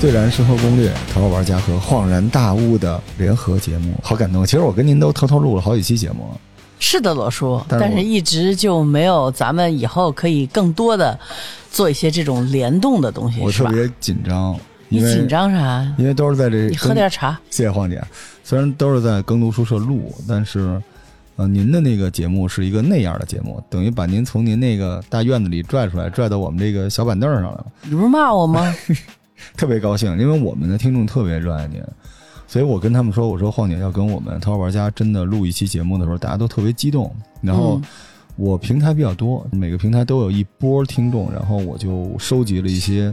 收听这期的《最燃生活攻略》，头号玩家和恍然大悟的联合节目，好感动。其实我跟您都偷偷录了好几期节目了。是的，罗叔，但是但是一直就没有咱们以后可以更多的做一些这种联动的东西？我特别紧张，你紧，张啥？因为都是在这你喝点茶。谢谢黄姐，虽然都是在耕读书社录，但是，呃，您的那个节目是一个那样的节目，等于把您从您那个大院子里拽出来，拽到我们这个小板凳上来了，你不是骂我吗？特别高兴，因为我们的听众特别热爱您，所以我跟他们说，我说晃姐要跟我们头号玩家真的录一期节目的时候，大家都特别激动，然后嗯。我平台比较多，每个平台都有一波听众，然后我就收集了一些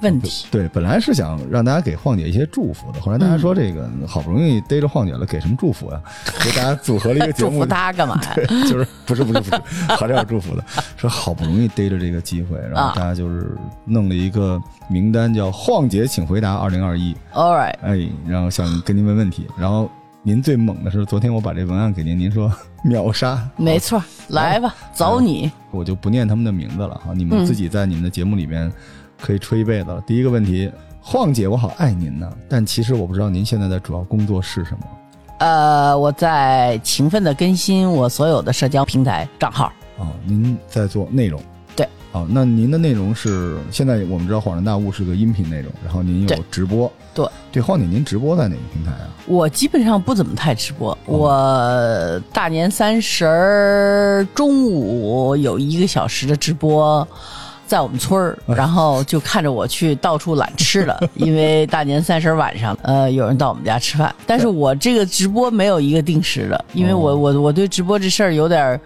问题。对，本来是想让大家给晃姐一些祝福的，后来大家说这个好不容易逮着晃姐了，给什么祝福呀？所以大家组合了一个节目祝福，她干嘛呀？就是不是不是不是，还是要祝福的，说好不容易逮着这个机会，然后大家就是弄了一个名单，叫“晃姐请回答二零二一 All right，”，哎，然后想跟您问问题，然后您最猛的是昨天我把这文案给您，您说秒杀，没错，来吧，走你。我就不念他们的名字了哈，你们嗯自己在你们的节目里面可以吹一辈子了。第一个问题，晃姐，我好爱您呢，但其实我不知道您现在的主要工作是什么。呃，我在勤奋的更新我所有的社交平台账号。哦，您在做内容。对。哦，那您的内容是现在我们知道《恍然大悟》是个音频内容，然后您有直播。对。对，晃姐，您直播在哪个平台啊？我基本上不怎么太直播，哦我大年三十儿中午有一个小时的直播。在我们村儿，哎。然后就看着我去到处揽吃的，因为大年三十晚上，呃，有人到我们家吃饭，但是我这个直播没有一个定时的，因为我哦。我我对直播这事儿有点儿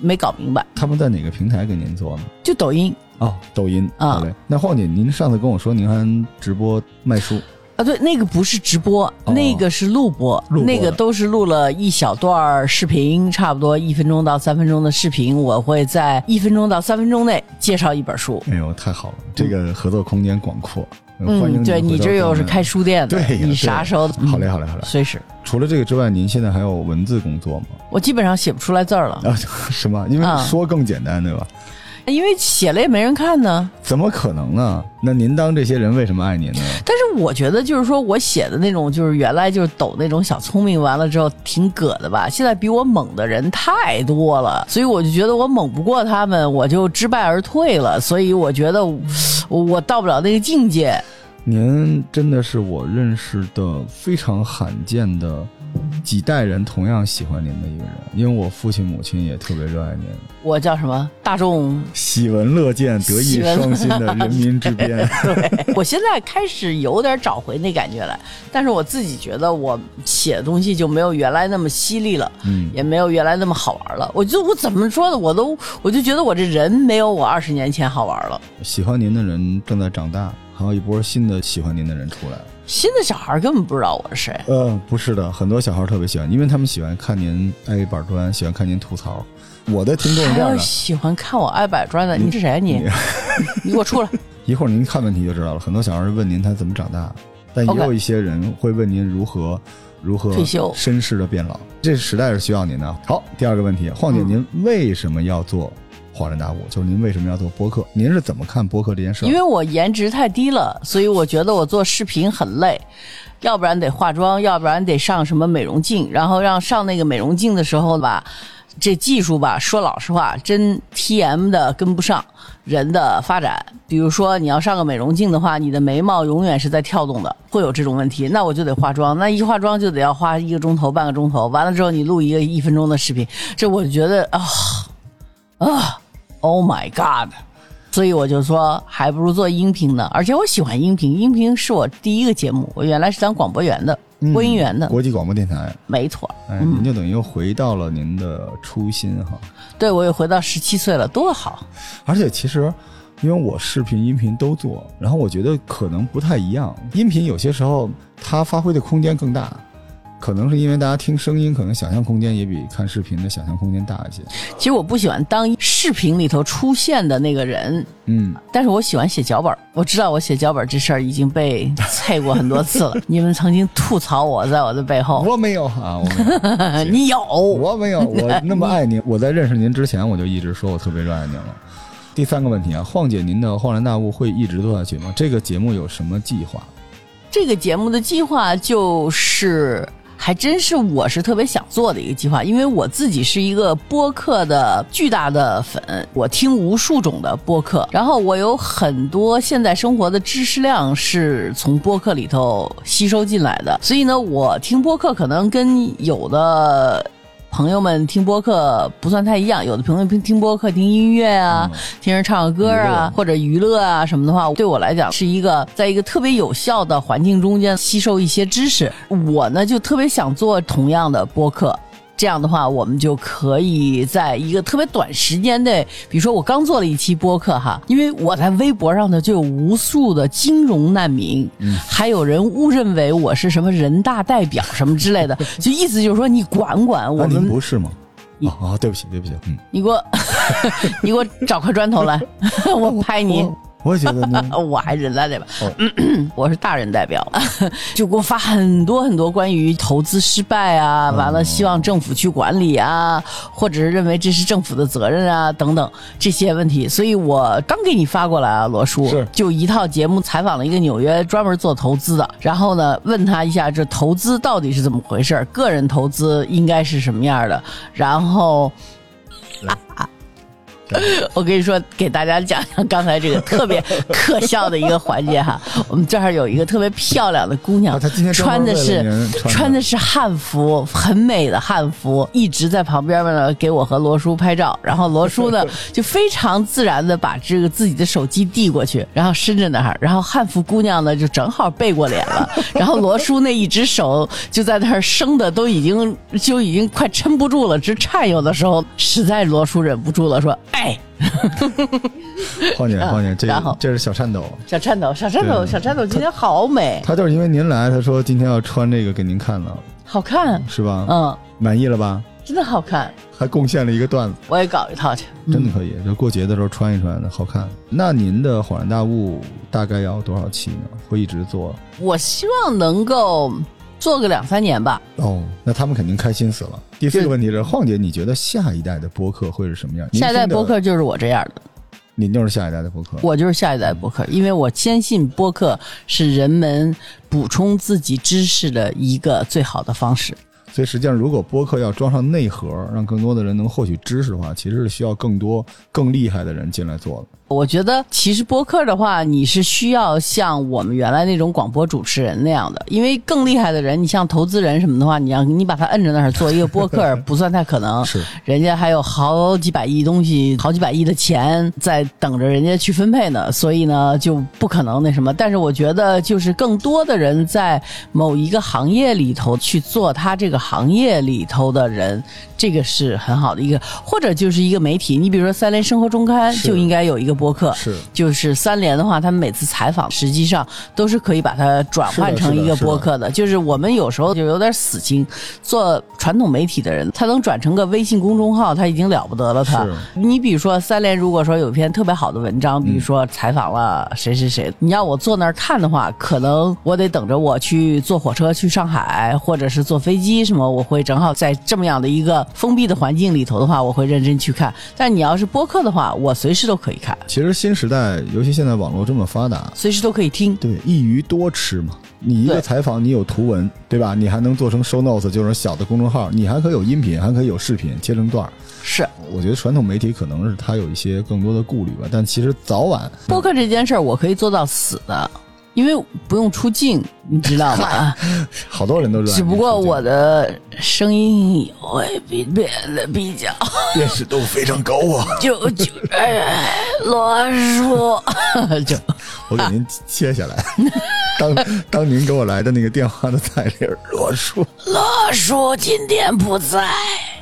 没搞明白，他们在哪个平台给您做呢？就抖音。哦，抖音。啊。那晃姐，您上次跟我说您还直播卖书，啊，对，那个不是直播，哦那个是录播，录播那个都是录了一小段儿视频，差不多一分钟到三分钟的视频，我会在一分钟到三分钟内介绍一本书。哎呦，太好了，这个合作空间广阔。欢迎嗯，对你这又是开书店的，对你啥时候？好嘞，嗯好嘞，好嘞。随时。除了这个之外，您现在还有文字工作吗？我基本上写不出来字儿了，啊，是吗？因为啊说更简单，对吧？因为写了也没人看呢。怎么可能呢？那您当这些人为什么爱您呢？但是我觉得，就是说我写的那种，就是原来就是抖那种小聪明，完了之后挺葛的吧。现在比我猛的人太多了，所以我就觉得我猛不过他们，我就知败而退了。所以我觉得我 我到不了那个境界。您真的是我认识的非常罕见的几代人同样喜欢您的一个人，因为我父亲母亲也特别热爱您，我叫什么？大众。喜闻乐见、德艺双馨的人民之鞭。对，我现在开始有点找回那感觉来，但是我自己觉得我写的东西就没有原来那么犀利了。嗯，也没有原来那么好玩了。我就我怎么说呢？我都我就觉得我这人没有我二十年前好玩了。喜欢您的人正在长大，还有一波新的喜欢您的人出来了。新的小孩根本不知道我是谁。呃，不是的，很多小孩特别喜欢，因为他们喜欢看您挨板砖，喜欢看您吐槽。我的听众这样的，喜欢看我挨板砖的，你是谁啊你？你给我出来！一会儿您看问题就知道了。很多小孩问您他怎么长大，但也有一些人会问您如何如何退休绅士的变老。这时代是需要您的。好，第二个问题，晃姐，嗯您为什么要做恍然大悟？就是您为什么要做播客？您是怎么看播客这件事？因为我颜值太低了，所以我觉得我做视频很累，要不然得化妆，要不然得上什么美容镜，然后让上那个美容镜的时候吧，这技术吧，说老实话，真 TM 的跟不上人的发展。比如说你要上个美容镜的话，你的眉毛永远是在跳动的，会有这种问题，那我就得化妆，那一化妆就得要花一个钟头、半个钟头，完了之后你录一个一分钟的视频，这我觉得啊啊，Oh my God！所以我就说，还不如做音频呢。而且我喜欢音频，音频是我第一个节目。我原来是当广播员的，嗯播音员的，国际广播电台，没错。哎，您就等于又回到了您的初心哈。对我又回到十七岁了，多好！而且其实，因为我视频、音频都做，然后我觉得可能不太一样。音频有些时候它发挥的空间更大，可能是因为大家听声音，可能想象空间也比看视频的想象空间大一些。其实我不喜欢当视频里头出现的那个人，嗯，但是我喜欢写脚本。我知道我写脚本这事儿已经被踩过很多次了。你们曾经吐槽我在我的背后，我没有啊，我没有，你有，我没有，我 那么爱您。我在认识您之前，我就一直说我特别热爱您了。第三个问题啊，晃姐，您的《恍然大悟》会一直做下去吗？这个节目有什么计划？这个节目的计划就是。还真是，我是特别想做的一个计划，因为我自己是一个播客的巨大的粉，我听无数种的播客，然后我有很多现在生活的知识量是从播客里头吸收进来的，所以呢，我听播客可能跟有的。朋友们听播客不算太一样，有的朋友听听播客听音乐啊，嗯听人唱个歌啊，或者娱乐啊什么的话，对我来讲是一个在一个特别有效的环境中间吸收一些知识。我呢就特别想做同样的播客。这样的话，我们就可以在一个特别短时间内，比如说我刚做了一期播客哈，因为我在微博上呢就有无数的金融难民，还有人误认为我是什么人大代表什么之类的，就意思就是说你管管我们，不是吗？啊啊，对不起，对不起，嗯，你给我，你给我找块砖头来，我拍你。我觉得呢，我还人大代表，哦。我是大人代表，就给我发很多很多关于投资失败啊，嗯。完了希望政府去管理啊，或者是认为这是政府的责任啊等等这些问题。所以我刚给你发过来啊，罗叔，就一套节目采访了一个纽约专门做投资的，然后呢问他一下这投资到底是怎么回事，个人投资应该是什么样的，然后。我跟你说，给大家讲讲刚才这个特别 可笑的一个环节哈。我们这儿有一个特别漂亮的姑娘，啊她今天穿的是穿的穿的是汉服，很美的汉服，一直在旁边呢给我和罗叔拍照。然后罗叔呢 就非常自然的把这个自己的手机递过去，然后伸着那儿，然后汉服姑娘呢就正好背过脸了，然后罗叔那一只手就在那儿生的都已经就已经快撑不住了，直颤悠的时候，实在罗叔忍不住了，说：“哎。” 晃姐，晃姐，这然后这是小颤抖，小颤抖，小颤抖，小颤抖今天好美，他就是因为您来，他说今天要穿这个给您看了，好看，是吧？嗯，满意了吧？真的好看，还贡献了一个段子，我也搞一套去。真的可以，就过节的时候穿一穿，好看。那您的恍然大悟大概要多少期呢？会一直做？我希望能够做个两三年吧。哦，那他们肯定开心死了。第四个问题是，晃姐，你觉得下一代的播客会是什么样？下一代播客就是我这样的，您就是下一代的播客。我就是下一代播客，因为我坚信播客是人们补充自己知识的一个最好的方式。所以实际上，如果播客要装上内核，让更多的人能获取知识的话，其实是需要更多更厉害的人进来做的。我觉得其实播客的话，你是需要像我们原来那种广播主持人那样的，因为更厉害的人，你像投资人什么的话，你让你把他摁着那儿做一个播客，不算太可能。是，人家还有好几百亿东西，好几百亿的钱在等着人家去分配呢，所以呢就不可能那什么。但是我觉得，就是更多的人在某一个行业里头去做他这个行业里头的人，这个是很好的一个，或者就是一个媒体。你比如说三联生活周刊就应该有一个播客，是就是三联的话，他们每次采访实际上都是可以把它转换成一个播客的。就是我们有时候就有点死心，做传统媒体的人，他能转成个微信公众号，他已经了不得了。他是，你比如说三联，如果说有一篇特别好的文章，比如说采访了谁谁谁，你要我坐那儿看的话，可能我得等着我去坐火车去上海，或者是坐飞机什么，我会正好在这么样的一个封闭的环境里头的话，我会认真去看。但你要是播客的话，我随时都可以看，其实新时代，尤其现在网络这么发达，随时都可以听。对，一鱼多吃嘛。你一个采访，你有图文，对吧？你还能做成 show notes，就是小的公众号，你还可以有音频，还可以有视频，切成段儿。是我觉得传统媒体可能是它有一些更多的顾虑吧，但其实早晚播客这件事儿，我可以做到死的，因为不用出镜，你知道吗？好多人都是。只不过我的声音会比变得比较，辨识度非常高啊！就就哎，罗叔，就我给您切下来，当当您给我来的那个电话的彩铃，罗叔。罗叔今天不在，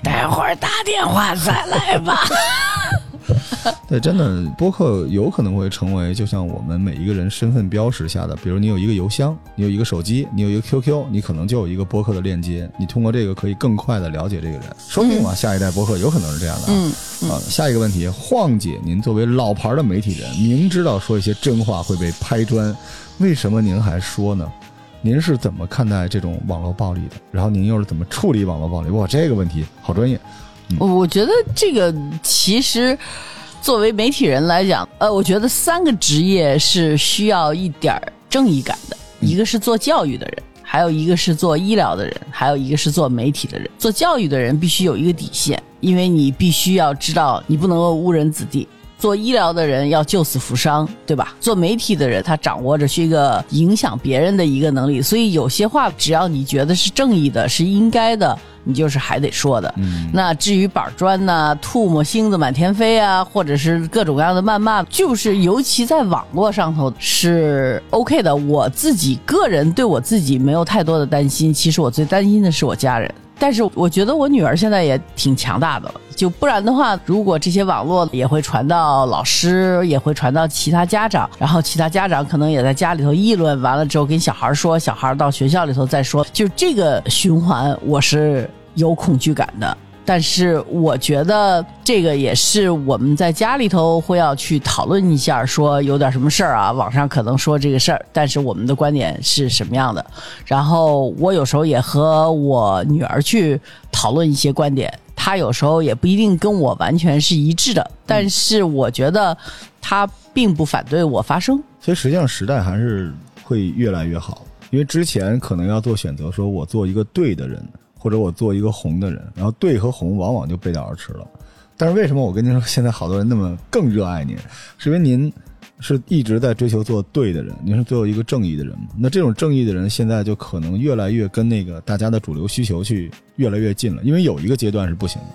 待会儿打电话再来吧。对，真的，播客有可能会成为就像我们每一个人身份标识下的，比如你有一个邮箱，你有一个手机，你有一个 QQ，你可能就有一个播客的链接，你通过这个可以更快的了解这个人。说不定啊，下一代播客有可能是这样的啊。嗯啊，下一个问题，晃姐，您作为老牌的媒体人，明知道说一些真话会被拍砖，为什么您还说呢？您是怎么看待这种网络暴力的？然后您又是怎么处理网络暴力？哇，这个问题好专业。我我觉得这个其实作为媒体人来讲，呃，我觉得三个职业是需要一点儿正义感的，一个是做教育的人。还有一个是做医疗的人，还有一个是做媒体的人。做教育的人必须有一个底线，因为你必须要知道，你不能够误人子弟。做医疗的人要救死扶伤，对吧？做媒体的人，他掌握着是一个影响别人的一个能力。所以有些话，只要你觉得是正义的，是应该的。你就是还得说的，那至于板砖呐、吐沫星子满天飞啊，或者是各种各样的谩骂，就是尤其在网络上头是 OK 的。我自己个人对我自己没有太多的担心，其实我最担心的是我家人。但是我觉得我女儿现在也挺强大的，就不然的话，如果这些网络也会传到老师，也会传到其他家长，然后其他家长可能也在家里头议论，完了之后跟小孩说，小孩到学校里头再说，就这个循环，我是有恐惧感的。但是我觉得这个也是我们在家里头会要去讨论一下，说有点什么事儿啊，网上可能说这个事儿，但是我们的观点是什么样的？然后我有时候也和我女儿去讨论一些观点，她有时候也不一定跟我完全是一致的，但是我觉得她并不反对我发声。所以实际上时代还是会越来越好，因为之前可能要做选择，说我做一个对的人。或者我做一个红的人，然后对和红往往就背道而驰了。但是为什么我跟您说，现在好多人那么更热爱您，是因为您是一直在追求做对的人，您是做一个正义的人。那这种正义的人，现在就可能越来越跟那个大家的主流需求去越来越近了。因为有一个阶段是不行的，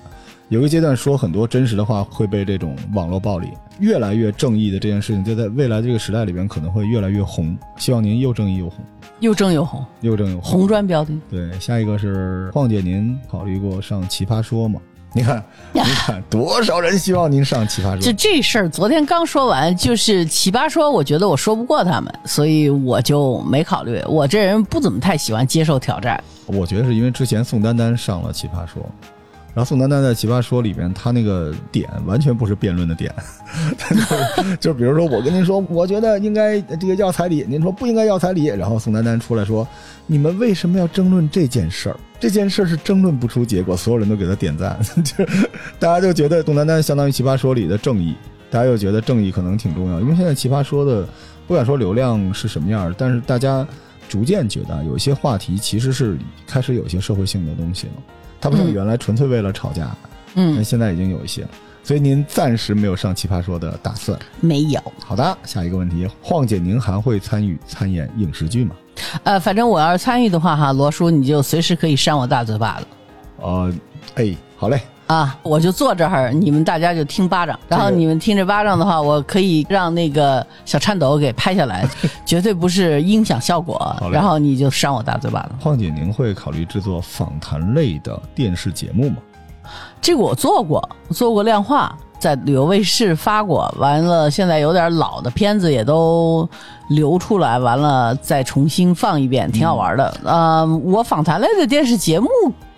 有一个阶段说很多真实的话会被这种网络暴力。越来越正义的这件事情，就在未来这个时代里边可能会越来越红。希望您又正义又红。又正又红，又正又红，红砖标的。对，下一个是况姐，您考虑过上《奇葩说》吗？你看，你看，多少人希望您上《奇葩说》？就这事儿，昨天刚说完，就是《奇葩说》，我觉得我说不过他们，所以我就没考虑。我这人不怎么太喜欢接受挑战。我觉得是因为之前宋丹丹上了《奇葩说》。然后宋丹丹在《奇葩说》里边，他那个点完全不是辩论的点，就是比如说我跟您说，我觉得应该这个要彩礼，您说不应该要彩礼，然后宋丹丹出来说，你们为什么要争论这件事儿？这件事儿是争论不出结果，所有人都给他点赞，就是大家就觉得宋丹丹相当于《奇葩说》里的正义，大家又觉得正义可能挺重要，因为现在《奇葩说》的不敢说流量是什么样儿，但是大家逐渐觉得有一些话题其实是开始有些社会性的东西了。他不像原来纯粹为了吵架，嗯，现在已经有一些，所以您暂时没有上奇葩说的打算？没有。好的，下一个问题，晃姐，您还会参与参演影视剧吗？呃，反正我要是参与的话，哈，罗叔你就随时可以扇我大嘴巴子。呃，哎，好嘞。啊，我就坐这儿，你们大家就听巴掌，然后你们听着巴掌的话，我可以让那个小颤抖给拍下来，绝对不是音响效果。然后你就扇我大嘴巴子。况姐，您会考虑制作访谈类的电视节目吗？这个我做过，做过量化，在旅游卫视发过，完了现在有点老的片子也都流出来，完了再重新放一遍，挺好玩的。呃，我访谈类的电视节目。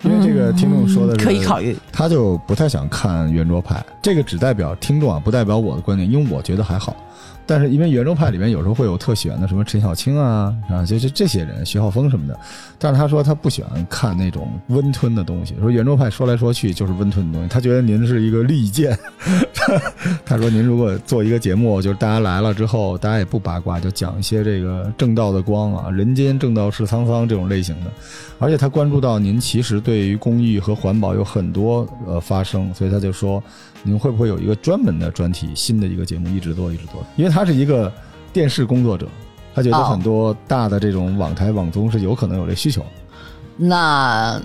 因为这个听众说的是可以考虑，他就不太想看圆桌派。这个只代表听众啊，不代表我的观点，因为我觉得还好。但是因为圆桌派里面有时候会有特喜欢的什么陈小青啊啊，就就这些人，徐浩峰什么的。但是他说他不喜欢看那种温吞的东西，说圆桌派说来说去就是温吞的东西。他觉得您是一个利剑。他说您如果做一个节目，就是大家来了之后，大家也不八卦，就讲一些这个正道的光啊，人间正道是沧桑这种类型的。而且他关注到您其实对于公益和环保有很多呃发声，所以他就说。您会不会有一个专门的专题，新的一个节目一直做一直做？因为他是一个电视工作者，他觉得很多大的这种网台网综是有可能有这需求。那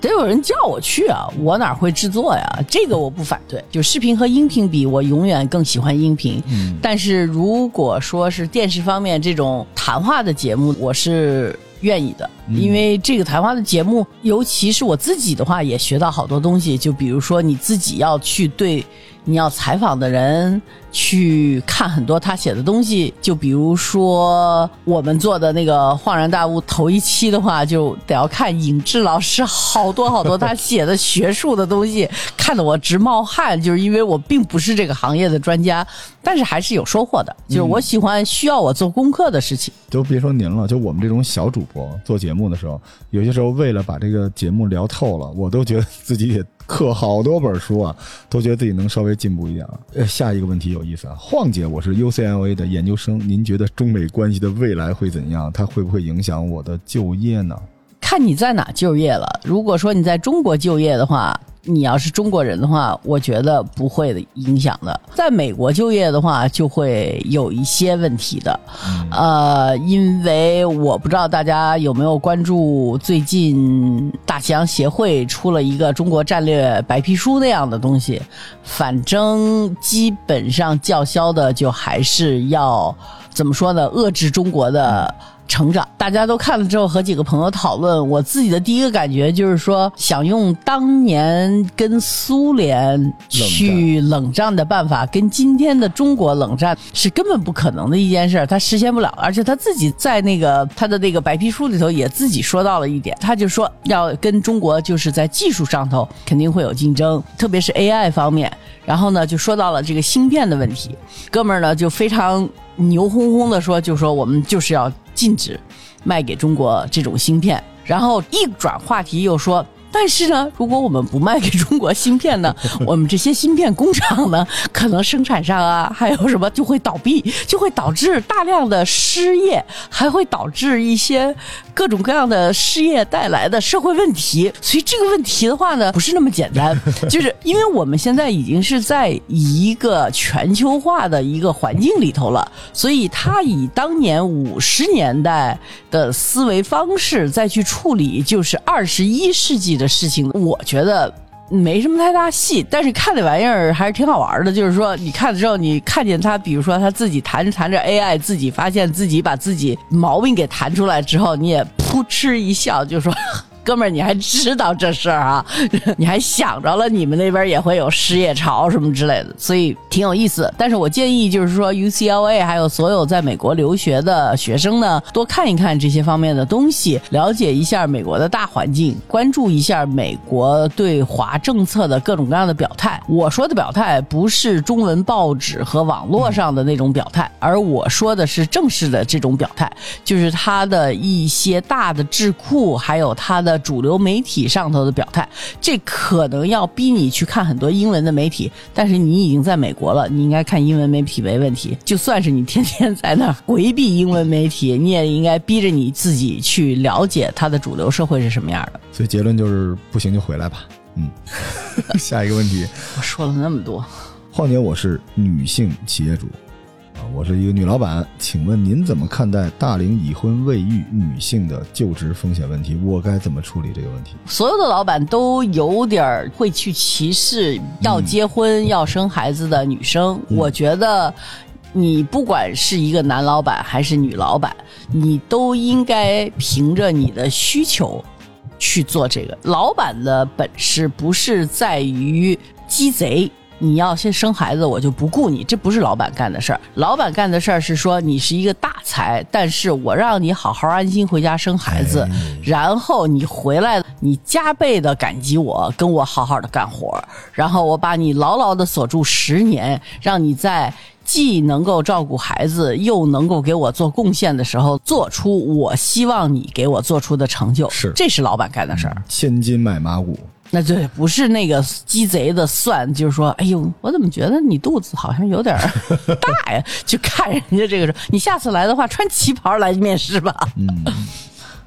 得有人叫我去啊，我哪会制作呀？这个我不反对。就视频和音频比，我永远更喜欢音频。嗯，但是如果说是电视方面这种谈话的节目，我是愿意的，因为这个谈话的节目，尤其是我自己的话，也学到好多东西。就比如说你自己要去对。你要采访的人去看很多他写的东西，就比如说我们做的那个《恍然大悟》头一期的话，就得要看尹志老师好多好多他写的学术的东西，看得我直冒汗。就是因为我并不是这个行业的专家，但是还是有收获的。就是我喜欢需要我做功课的事情。就别说您了，就我们这种小主播做节节目的时候，有些时候为了把这个节目聊透了，我都觉得自己也刻好多本书啊，都觉得自己能稍微进步一点。呃，下一个问题有意思啊，晃姐，我是 UCLA 的研究生，您觉得中美关系的未来会怎样？它会不会影响我的就业呢？看你在哪就业了。如果说你在中国就业的话，你要是中国人的话，我觉得不会影响的。在美国就业的话，就会有一些问题的。呃，因为我不知道大家有没有关注，最近大西洋协会出了一个中国战略白皮书那样的东西，反正基本上叫嚣的就还是要怎么说呢？遏制中国的。成长，大家都看了之后，和几个朋友讨论。我自己的第一个感觉就是说，想用当年跟苏联去冷战的办法，跟今天的中国冷战是根本不可能的一件事，他实现不了。而且他自己在那个他的那个白皮书里头也自己说到了一点，他就说要跟中国就是在技术上头肯定会有竞争，特别是 AI 方面。然后呢，就说到了这个芯片的问题，哥们儿呢就非常牛哄哄的说，就说我们就是要。禁止卖给中国这种芯片，然后一转话题又说。但是呢，如果我们不卖给中国芯片呢，我们这些芯片工厂呢，可能生产上啊，还有什么就会倒闭，就会导致大量的失业，还会导致一些各种各样的失业带来的社会问题。所以这个问题的话呢，不是那么简单，就是因为我们现在已经是在一个全球化的一个环境里头了，所以他以当年五十年代的思维方式再去处理，就是二十一世纪的。的事情，我觉得没什么太大戏，但是看那玩意儿还是挺好玩的。就是说，你看了之后，你看见他，比如说他自己弹着弹着 AI，自己发现自己把自己毛病给弹出来之后，你也扑哧一笑，就说。哥们儿，你还知道这事儿啊？你还想着了，你们那边也会有失业潮什么之类的，所以挺有意思。但是我建议就是说，UCLA 还有所有在美国留学的学生呢，多看一看这些方面的东西，了解一下美国的大环境，关注一下美国对华政策的各种各样的表态。我说的表态不是中文报纸和网络上的那种表态，而我说的是正式的这种表态，就是他的一些大的智库，还有他的。主流媒体上头的表态，这可能要逼你去看很多英文的媒体，但是你已经在美国了，你应该看英文媒体没问题。就算是你天天在那回避英文媒体，你也应该逼着你自己去了解它的主流社会是什么样的。所以结论就是不行就回来吧。嗯，下一个问题，我说了那么多，况且我是女性企业主。我是一个女老板，请问您怎么看待大龄已婚未育女性的就职风险问题？我该怎么处理这个问题？所有的老板都有点会去歧视要结婚要生孩子的女生。我觉得，你不管是一个男老板还是女老板，你都应该凭着你的需求去做这个。老板的本事不是在于鸡贼。你要先生孩子，我就不顾你，这不是老板干的事儿。老板干的事儿是说，你是一个大才，但是我让你好好安心回家生孩子，然后你回来，你加倍的感激我，跟我好好的干活，然后我把你牢牢的锁住十年，让你在既能够照顾孩子，又能够给我做贡献的时候，做出我希望你给我做出的成就。是，这是老板干的事儿。千金买马骨。那对，不是那个鸡贼的算，就是说，哎呦，我怎么觉得你肚子好像有点大呀？就看人家这个，你下次来的话，穿旗袍来面试吧。嗯，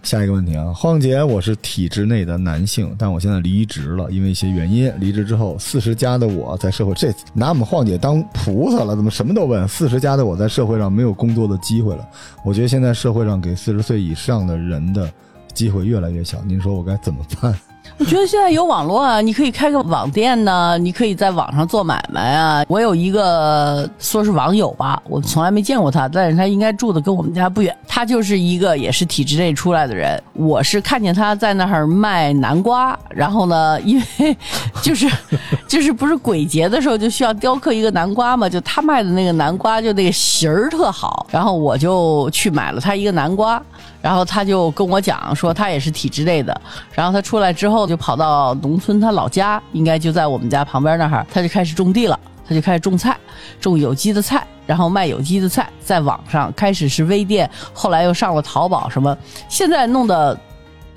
下一个问题啊，晃姐，我是体制内的男性，但我现在离职了，因为一些原因，离职之后，四十加的我在社会，这拿我们晃姐当菩萨了，怎么什么都问？四十加的我在社会上没有工作的机会了，我觉得现在社会上给四十岁以上的人的机会越来越小，您说我该怎么办？我觉得现在有网络啊，你可以开个网店呢，你可以在网上做买卖啊。我有一个说是网友吧，我从来没见过他，但是他应该住的跟我们家不远。他就是一个也是体制内出来的人，我是看见他在那儿卖南瓜，然后呢，因为就是 就是不是鬼节的时候就需要雕刻一个南瓜嘛，就他卖的那个南瓜就那个形儿特好，然后我就去买了他一个南瓜。然后他就跟我讲说，他也是体制内的。然后他出来之后，就跑到农村，他老家应该就在我们家旁边那儿，他就开始种地了。他就开始种菜，种有机的菜，然后卖有机的菜，在网上开始是微店，后来又上了淘宝什么，现在弄得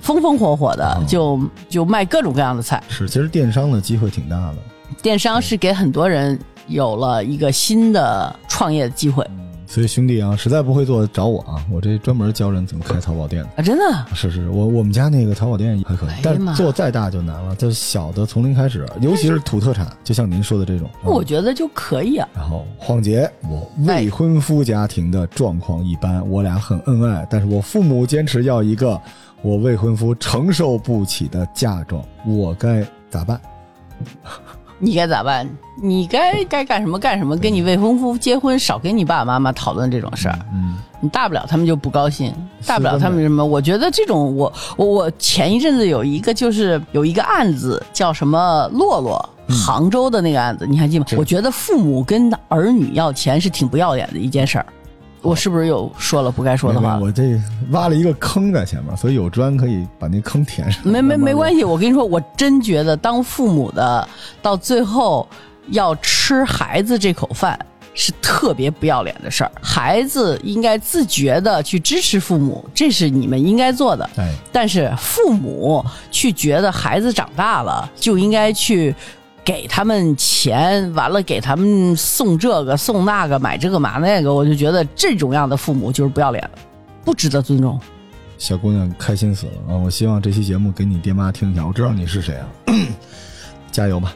风风火火的哦，就就卖各种各样的菜。是，其实电商的机会挺大的。电商是给很多人有了一个新的创业的机会所以兄弟啊，实在不会做找我啊，我这专门教人怎么开淘宝店。啊！真的，是是，我我们家那个淘宝店还可以，但做再大就难了，就是小的从零开始，尤其是土特产，就像您说的这种。嗯我觉得就可以啊。然后晃姐，我未婚夫家庭的状况一般，我俩很恩爱，但是我父母坚持要一个我未婚夫承受不起的嫁妆，我该咋办？你该咋办？你该该干什么干什么，跟你未婚夫结婚，少跟你爸爸妈妈讨论这种事儿。嗯，你大不了他们就不高兴，大不了他们什么？我觉得这种，我我我前一阵子有一个就是有一个案子叫什么洛洛。杭州的那个案子，你还记吗？我觉得父母跟儿女要钱是挺不要脸的一件事儿。我是不是又说了不该说的话？我这挖了一个坑在前面，所以有砖可以把那坑填上。没没 没关系，系，我跟你说，我真觉得当父母的到最后要吃孩子这口饭是特别不要脸的事儿。孩子应该自觉的去支持父母，这是你们应该做的。哎，但是父母去觉得孩子长大了就应该去给他们钱，完了给他们送这个送那个，买这个买那个，我就觉得这种样的父母就是不要脸，不值得尊重。小姑娘开心死了啊！我希望这期节目给你爹妈听一下，我知道你是谁啊，加油吧！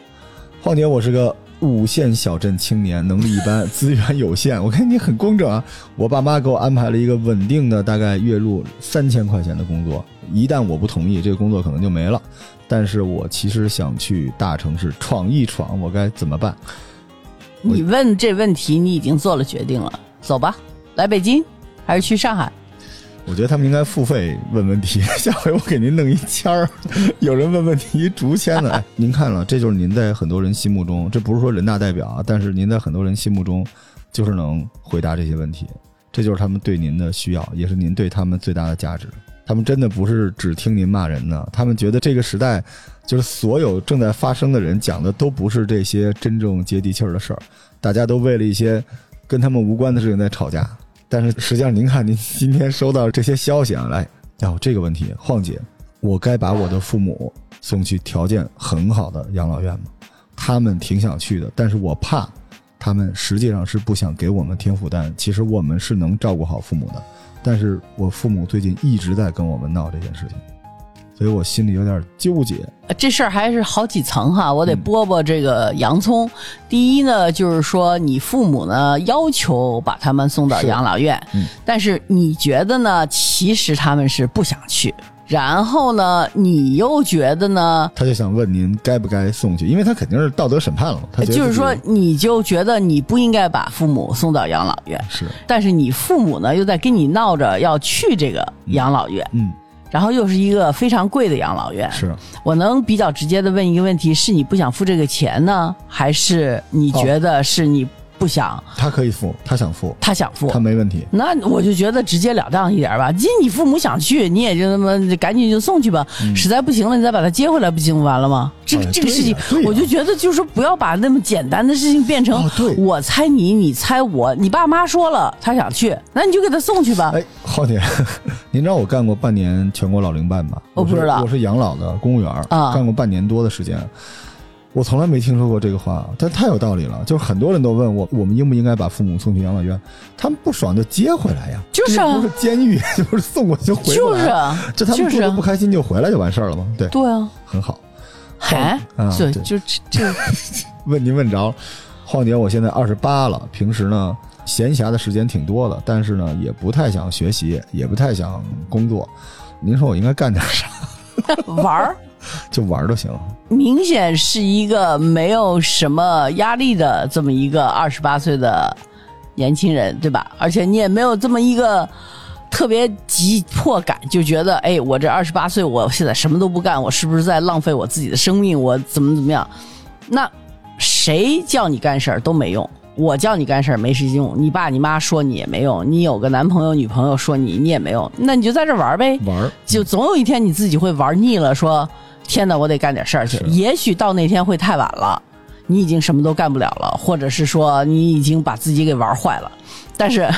况且，我是个五线小镇青年，能力一般，资源有限。我看你很工整啊！我爸妈给我安排了一个稳定的，大概月入三千块钱的工作，一旦我不同意，这个工作可能就没了。但是我其实想去大城市闯一闯，我该怎么办？你问这问题，你已经做了决定了，走吧，来北京还是去上海？我觉得他们应该付费问问题，下回我给您弄一签儿，有人问问题竹签的。哎，您看了，这就是您在很多人心目中，这不是说人大代表啊，但是您在很多人心目中就是能回答这些问题，这就是他们对您的需要，也是您对他们最大的价值。他们真的不是只听您骂人呢，他们觉得这个时代就是所有正在发生的人讲的都不是这些真正接地气儿的事儿，大家都为了一些跟他们无关的事情在吵架。但是实际上，您看，您今天收到这些消息啊，来，哦，这个问题，晃姐，我该把我的父母送去条件很好的养老院吗？他们挺想去的，但是我怕他们实际上是不想给我们添负担。其实我们是能照顾好父母的，但是我父母最近一直在跟我们闹这件事情，所以我心里有点纠结。呃这事儿还是好几层哈，我得嗯剥剥这个洋葱。第一呢，就是说你父母呢要求把他们送到养老院，嗯但是你觉得呢，其实他们是不想去。然后呢，你又觉得呢，他就想问您该不该送去，因为他肯定是道德审判了。就是说，你就觉得你不应该把父母送到养老院，是，但是你父母呢又在跟你闹着要去这个养老院，嗯，然后又是一个非常贵的养老院，是。我能比较直接的问一个问题：是你不想付这个钱呢，还是你觉得是你不想，他可以付，他想付，他想付他？没问题。那我就觉得直截了当一点吧。既你父母想去，你也就那么赶紧就送去吧。实在不行了，你再把他接回来，不行完了吗？这个、这个事情我就觉得就是说不要把那么简单的事情变成我猜你，你猜我。你爸妈说了他想去，那你就给他送去吧。哎，浩姐，您知道我干过半年全国老龄办吧？我不知道我是养老的公务员，啊干过半年多的时间。我从来没听说过这个话，但太有道理了。就是很多人都问我，我们应不应该把父母送去养老院？他们不爽就接回来呀，就是啊不是监狱，就是送过去就回来。就是啊，这他们就是啊做的不开心就回来就完事儿了吗？对，对啊，很好。还啊对对就这这 问您问着了，晃姐，我现在二十八了，平时呢闲暇的时间挺多的，但是呢也不太想学习，也不太想工作。您说我应该干点啥？玩儿。就玩儿就行。明显是一个没有什么压力的这么一个二十八岁的年轻人，对吧？而且你也没有这么一个特别急迫感，就觉得哎，我这二十八岁，我现在什么都不干，我是不是在浪费我自己的生命？我怎么怎么样？那谁叫你干事儿都没用。我叫你干事儿没时用，你爸你妈说你也没用，你有个男朋友女朋友说你你也没用，那你就在这玩儿呗。玩儿就总有一天你自己会玩腻了，说天哪，我得干点事儿去是。也许到那天会太晚了，你已经什么都干不了了，或者是说你已经把自己给玩坏了。但是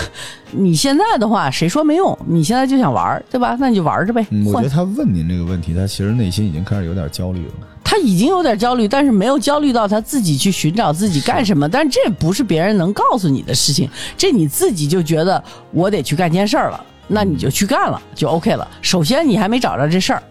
你现在的话，谁说没用？你现在就想玩儿，对吧？那你就玩着呗。嗯，我觉得他问您这个问题，他其实内心已经开始有点焦虑了。他已经有点焦虑，但是没有焦虑到他自己去寻找自己干什么。但这不是别人能告诉你的事情，这你自己就觉得我得去干件事儿了，那你就去干了，就 OK 了。首先你还没找着这事儿，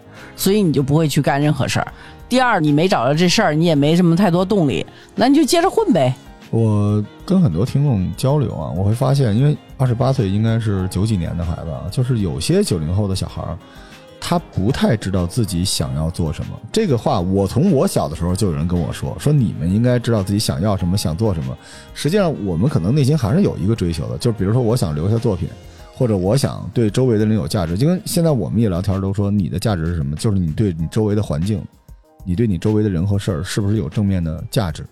所以你就不会去干任何事儿。第二，你没找着这事儿，你也没什么太多动力，那你就接着混呗。我跟很多听众交流啊，我会发现，因为二十八岁应该是九几年的孩子啊，就是有些九零后的小孩儿，他不太知道自己想要做什么。这个话，我从我小的时候就有人跟我说，说你们应该知道自己想要什么，想做什么。实际上，我们可能内心还是有一个追求的，就是比如说，我想留下作品，或者我想对周围的人有价值。就跟现在我们也聊天都说，你的价值是什么？就是你对你周围的环境，你对你周围的人和事儿是不是有正面的价值？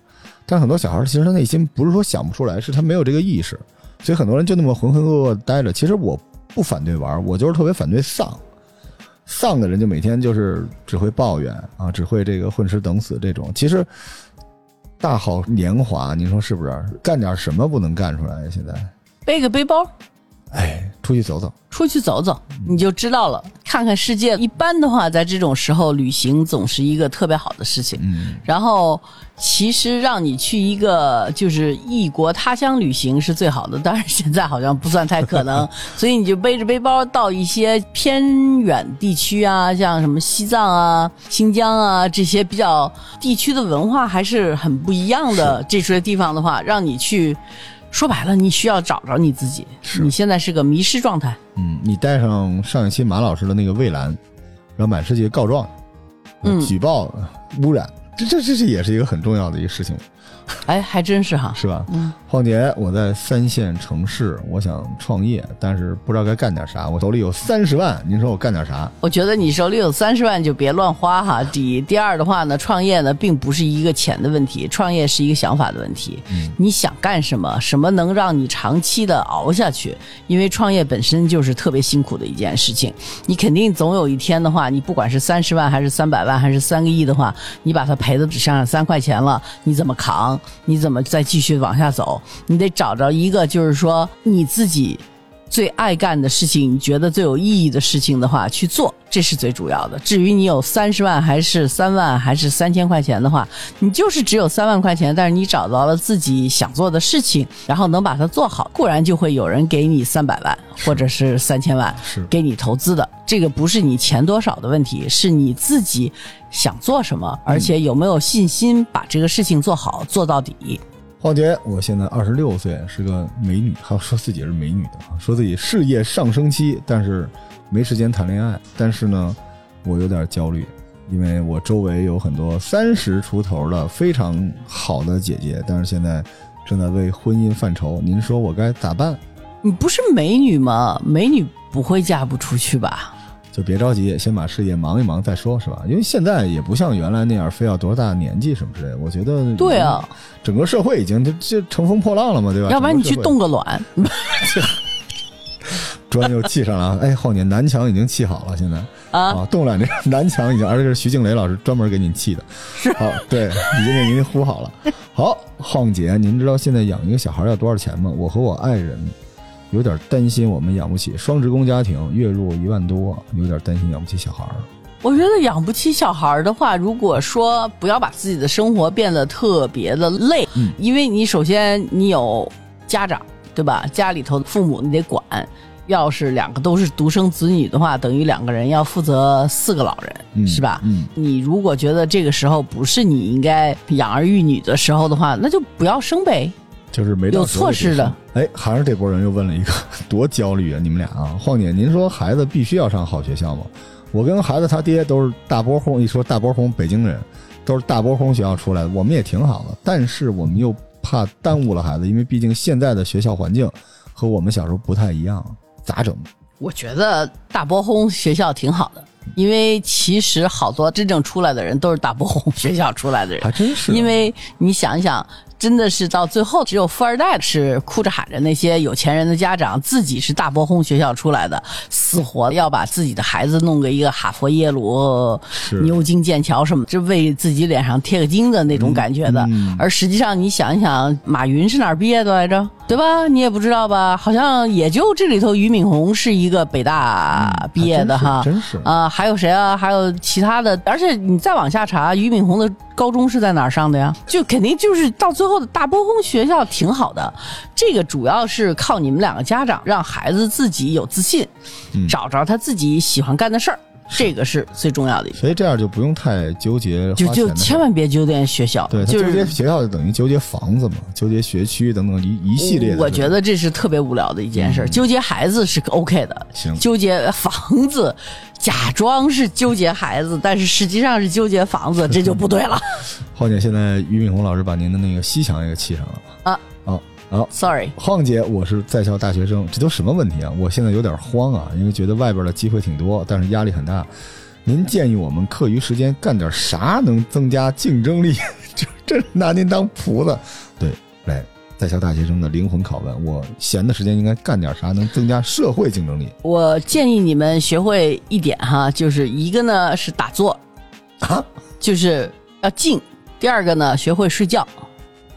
但很多小孩儿其实他内心不是说想不出来，是他没有这个意识，所以很多人就那么浑浑噩噩待着。其实我不反对玩儿，我就是特别反对丧。丧的人就每天就是只会抱怨啊，只会这个混吃等死这种。其实大好年华，你说是不是？干点什么不能干出来？现在，背个背包，哎，出去走走，出去走走，你就知道了，看看世界。一般的话，在这种时候旅行总是一个特别好的事情。嗯，然后，其实让你去一个就是异国他乡旅行是最好的，当然现在好像不算太可能，所以你就背着背包到一些偏远地区啊，像什么西藏啊、新疆啊这些比较地区的文化还是很不一样的。这些地方的话，让你去。说白了，你需要找着你自己。是你现在是个迷失状态。嗯，你带上上一期马老师的那个蔚蓝，然后满世界告状，嗯举报污染，这这这这也是一个很重要的一个事情，哎，还真是哈。是吧？嗯，况且我在三线城市，我想创业，但是不知道该干点啥。我手里有三十万，您说我干点啥？我觉得你手里有三十万就别乱花哈。第一，第二的话呢，创业呢并不是一个钱的问题，创业是一个想法的问题。嗯你想干什么？什么能让你长期的熬下去？因为创业本身就是特别辛苦的一件事情。你肯定总有一天的话，你不管是三十万还是三百万还是三个亿的话，你把它赔的只剩下三块钱了，你怎么扛？你怎么再继续往下走？你得找着一个就是说你自己最爱干的事情，你觉得最有意义的事情的话去做，这是最主要的。至于你有三十万还是三万还是三千块钱的话，你就是只有三万块钱，但是你找到了自己想做的事情，然后能把它做好，固然就会有人给你三百万或者是三千万是给你投资的。这个不是你钱多少的问题，是你自己想做什么，而且有没有信心把这个事情做好做到底。况且我现在二十六岁，是个美女，还要说自己是美女的，说自己事业上升期，但是没时间谈恋爱。但是呢，我有点焦虑，因为我周围有很多三十出头的非常好的姐姐，但是现在正在为婚姻犯愁。您说我该咋办？你不是美女吗？美女不会嫁不出去吧？就别着急，先把事业忙一忙再说，是吧？因为现在也不像原来那样，非要多大年纪什么之类的。我觉得，对啊，，整个社会已经就就乘风破浪了嘛，对吧？要不然你去冻个卵，砖又砌上了啊！哎，后年南墙已经砌好了，现在啊啊，冻卵这个南墙已经，而且是徐静蕾老师专门给您砌的，是好，对，已经给您糊好了。好，晃姐，您知道现在养一个小孩要多少钱吗？我和我爱人有点担心，我们养不起，双职工家庭，月入一万多，有点担心养不起小孩儿。我觉得养不起小孩儿的话，如果说不要把自己的生活变得特别的累，嗯因为你首先你有家长，对吧？家里头的父母你得管。要是两个都是独生子女的话，等于两个人要负责四个老人，嗯是吧？嗯，你如果觉得这个时候不是你应该养儿育女的时候的话，那就不要生呗。就是没到有措施的。哎，还是这波人又问了一个，多焦虑啊！你们俩啊，晃姐，您说孩子必须要上好学校吗？我跟孩子他爹都是大波轰，一说大波轰，北京人都是大波轰学校出来的，我们也挺好的，但是我们又怕耽误了孩子，因为毕竟现在的学校环境和我们小时候不太一样，咋整？我觉得大波轰学校挺好的，因为其实好多真正出来的人都是大波轰学校出来的人还。真是，因为你想一想，真的是到最后，只有富二代是哭着喊着那些有钱人的家长自己是大波轰学校出来的，死活要把自己的孩子弄个一个哈佛、耶鲁、牛津、剑桥什么，就为自己脸上贴个金的那种感觉的。嗯而实际上，你想一想，马云是哪儿毕业的来着？对吧？你也不知道吧？好像也就这里头俞敏洪是一个北大毕业的哈，真是啊、还有谁啊？还有其他的，而且你再往下查，俞敏洪的高中是在哪儿上的呀？就肯定就是到最后的大波峰学校挺好的。这个主要是靠你们两个家长让孩子自己有自信，嗯找着他自己喜欢干的事儿，这个是最重要的。所以这样就不用太纠结就就千万别纠结学校，对他纠结学校就等于纠结房子嘛，纠结学区等等一一系列的。我觉得这是特别无聊的一件事儿。纠结孩子是 OK 的，行纠结房子，假装是纠结孩子，但是实际上是纠结房子，这就不对了。晃姐，现在俞敏洪老师把您的那个西墙也给砌上了啊哦好，Sorry，晃姐，我是在校大学生，这都什么问题啊？我现在有点慌啊，因为觉得外边的机会挺多，但是压力很大。您建议我们课余时间干点啥能增加竞争力？就真是拿您当菩萨。对，来，在校大学生的灵魂拷问：我闲的时间应该干点啥能增加社会竞争力我建议你们学会一点哈，就是一个呢是打坐，啊？就是要静；第二个呢学会睡觉，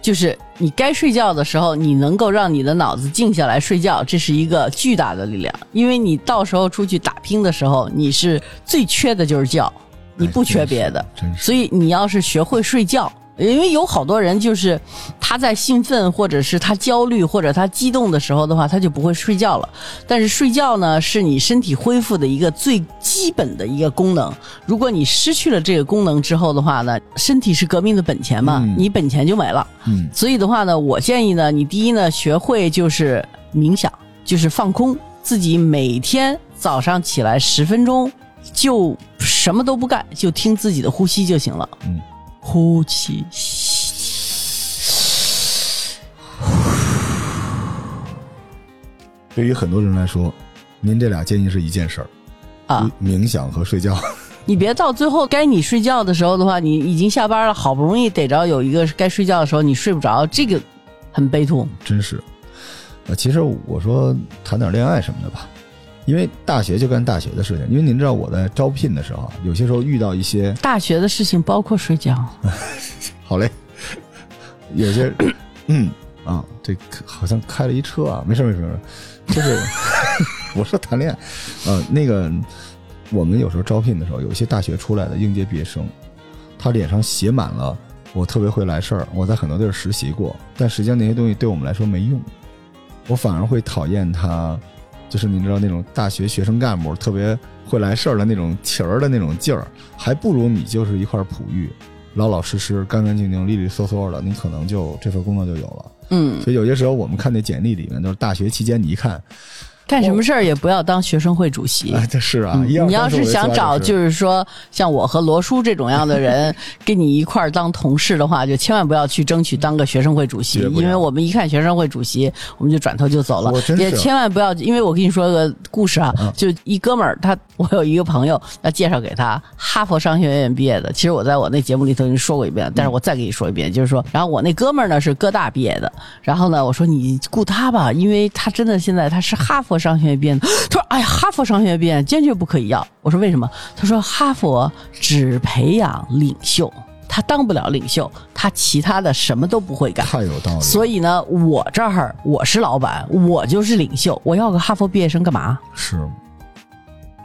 就是你该睡觉的时候，你能够让你的脑子静下来睡觉，这是一个巨大的力量。因为你到时候出去打拼的时候，你是最缺的就是觉，你不缺别的。所以你要是学会睡觉，因为有好多人就是他在兴奋或者是他焦虑或者他激动的时候的话，他就不会睡觉了。但是睡觉呢，是你身体恢复的一个最基本的一个功能。如果你失去了这个功能之后的话呢，身体是革命的本钱嘛，嗯你本钱就没了。嗯，所以的话呢，我建议呢，你第一呢，学会就是冥想，就是放空，自己每天早上起来十分钟，就什么都不干，就听自己的呼吸就行了。嗯，呼气，对于很多人来说，您这俩建议是一件事儿啊，冥想和睡觉。你别到最后该你睡觉的时候的话，你已经下班了，好不容易逮着有一个该睡觉的时候，你睡不着，这个很悲痛。真是，呃，其实我说谈点恋爱什么的吧，因为大学就干大学的事情。因为您知道我在招聘的时候啊，有些时候遇到一些大学的事情包括睡觉，好嘞，有些嗯啊，这好像开了一车啊，没事没事没事，就是 我说谈恋爱，呃，那个我们有时候招聘的时候，有一些大学出来的应届毕业生，他脸上写满了我特别会来事儿，我在很多地儿实习过，但实际上那些东西对我们来说没用，我反而会讨厌他，就是你知道那种大学学生干部特别会来事儿的那种情儿的那种劲儿，还不如你就是一块璞玉，老老实实、干干净净、利利索索的，你可能就这份工作就有了。嗯，所以有些时候我们看那简历里面就是大学期间，你一看，干什么事儿也不要当学生会主席。啊，这是啊，嗯。你要是想找就就是说像我和罗叔这种样的人 跟你一块儿当同事的话，就千万不要去争取当个学生会主席因为我们一看学生会主席，我们就转头就走了也千万不要，因为我跟你说个故事啊，就一哥们儿，他我有一个朋友要介绍给他，哈佛商学院毕业的。其实我在我那节目里头已经说过一遍，但是我再给你说一遍，就是说，然后我那哥们儿呢是哥大毕业的，然后呢我说你雇他吧，因为他真的现在他是哈佛商学院毕业的。他说：“哎呀，哈佛商学院毕业坚决不可以要。”我说：“为什么？”他说：“哈佛只培养领袖，他当不了领袖，他其他的什么都不会干。太有道理了。所以呢，我这儿我是老板，我就是领袖，我要个哈佛毕业生干嘛？是，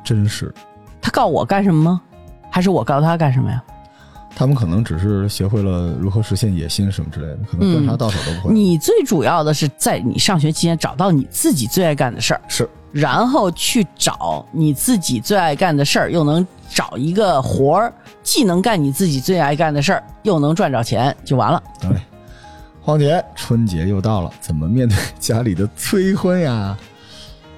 真是，他告我干什么吗？还是我告他干什么呀？他们可能只是学会了如何实现野心什么之类的，可能端茶倒手都不会。你最主要的是在你上学期间找到你自己最爱干的事儿，是然后去找你自己最爱干的事儿，又能找一个活儿，既能干你自己最爱干的事儿，又能赚着钱，就完了。对。黄姐，春节又到了，怎么面对家里的催婚呀？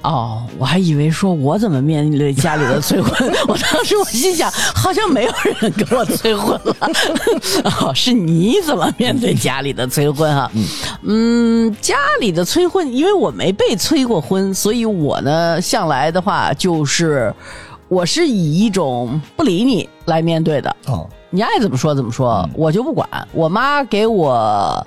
哦，我还以为说我怎么面对家里的催婚，我当时我心想，好像没有人跟我催婚了。哦，是你怎么面对家里的催婚哈、嗯，家里的催婚，因为我没被催过婚，所以我呢向来的话就是，我是以一种不理你来面对的。哦，你爱怎么说怎么说，我就不管。我妈给我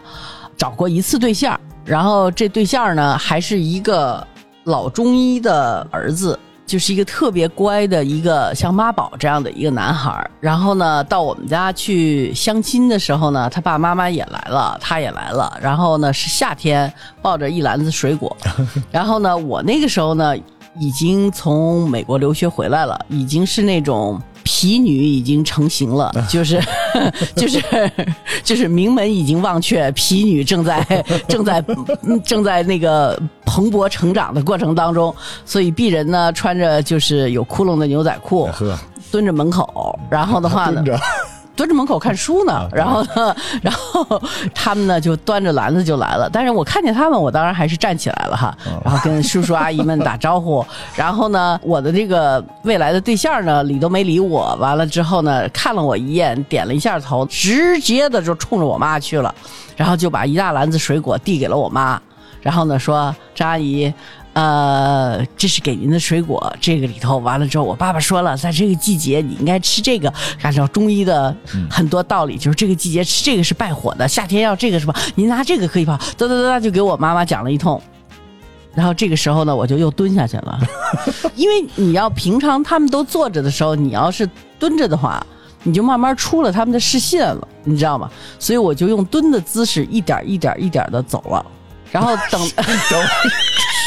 找过一次对象，然后这对象呢还是一个老中医的儿子，就是一个特别乖的一个像妈宝这样的一个男孩儿。然后呢，到我们家去相亲的时候呢，他爸爸妈妈也来了，他也来了。然后呢，是夏天，抱着一篮子水果。然后呢，我那个时候呢，已经从美国留学回来了，已经是那种。皮女已经成型了，就是 就是就是名门已经忘却，皮女正在 正在正在那个蓬勃成长的过程当中，所以鄙人呢穿着就是有窟窿的牛仔裤，蹲着门口，然后的话呢。蹲着门口看书呢，然后呢，然后他们呢就端着篮子就来了。但是我看见他们，我当然还是站起来了哈，然后跟叔叔阿姨们打招呼。然后呢，我的这个未来的对象呢，理都没理我。完了之后呢，看了我一眼，点了一下头，直接的就冲着我妈去了，然后就把一大篮子水果递给了我妈，然后呢说张阿姨。呃，这是给您的水果，这个里头完了之后，我爸爸说了，在这个季节你应该吃这个，按照中医的很多道理，就是这个季节吃这个是败火的，夏天要这个是吧？您拿这个可以吧？哒哒哒哒，就给我妈妈讲了一通。然后这个时候呢，我就又蹲下去了，因为你要平常他们都坐着的时候，你要是蹲着的话，你就慢慢出了他们的视线了，你知道吗？所以我就用蹲的姿势，一点一点一点的走了，然后等。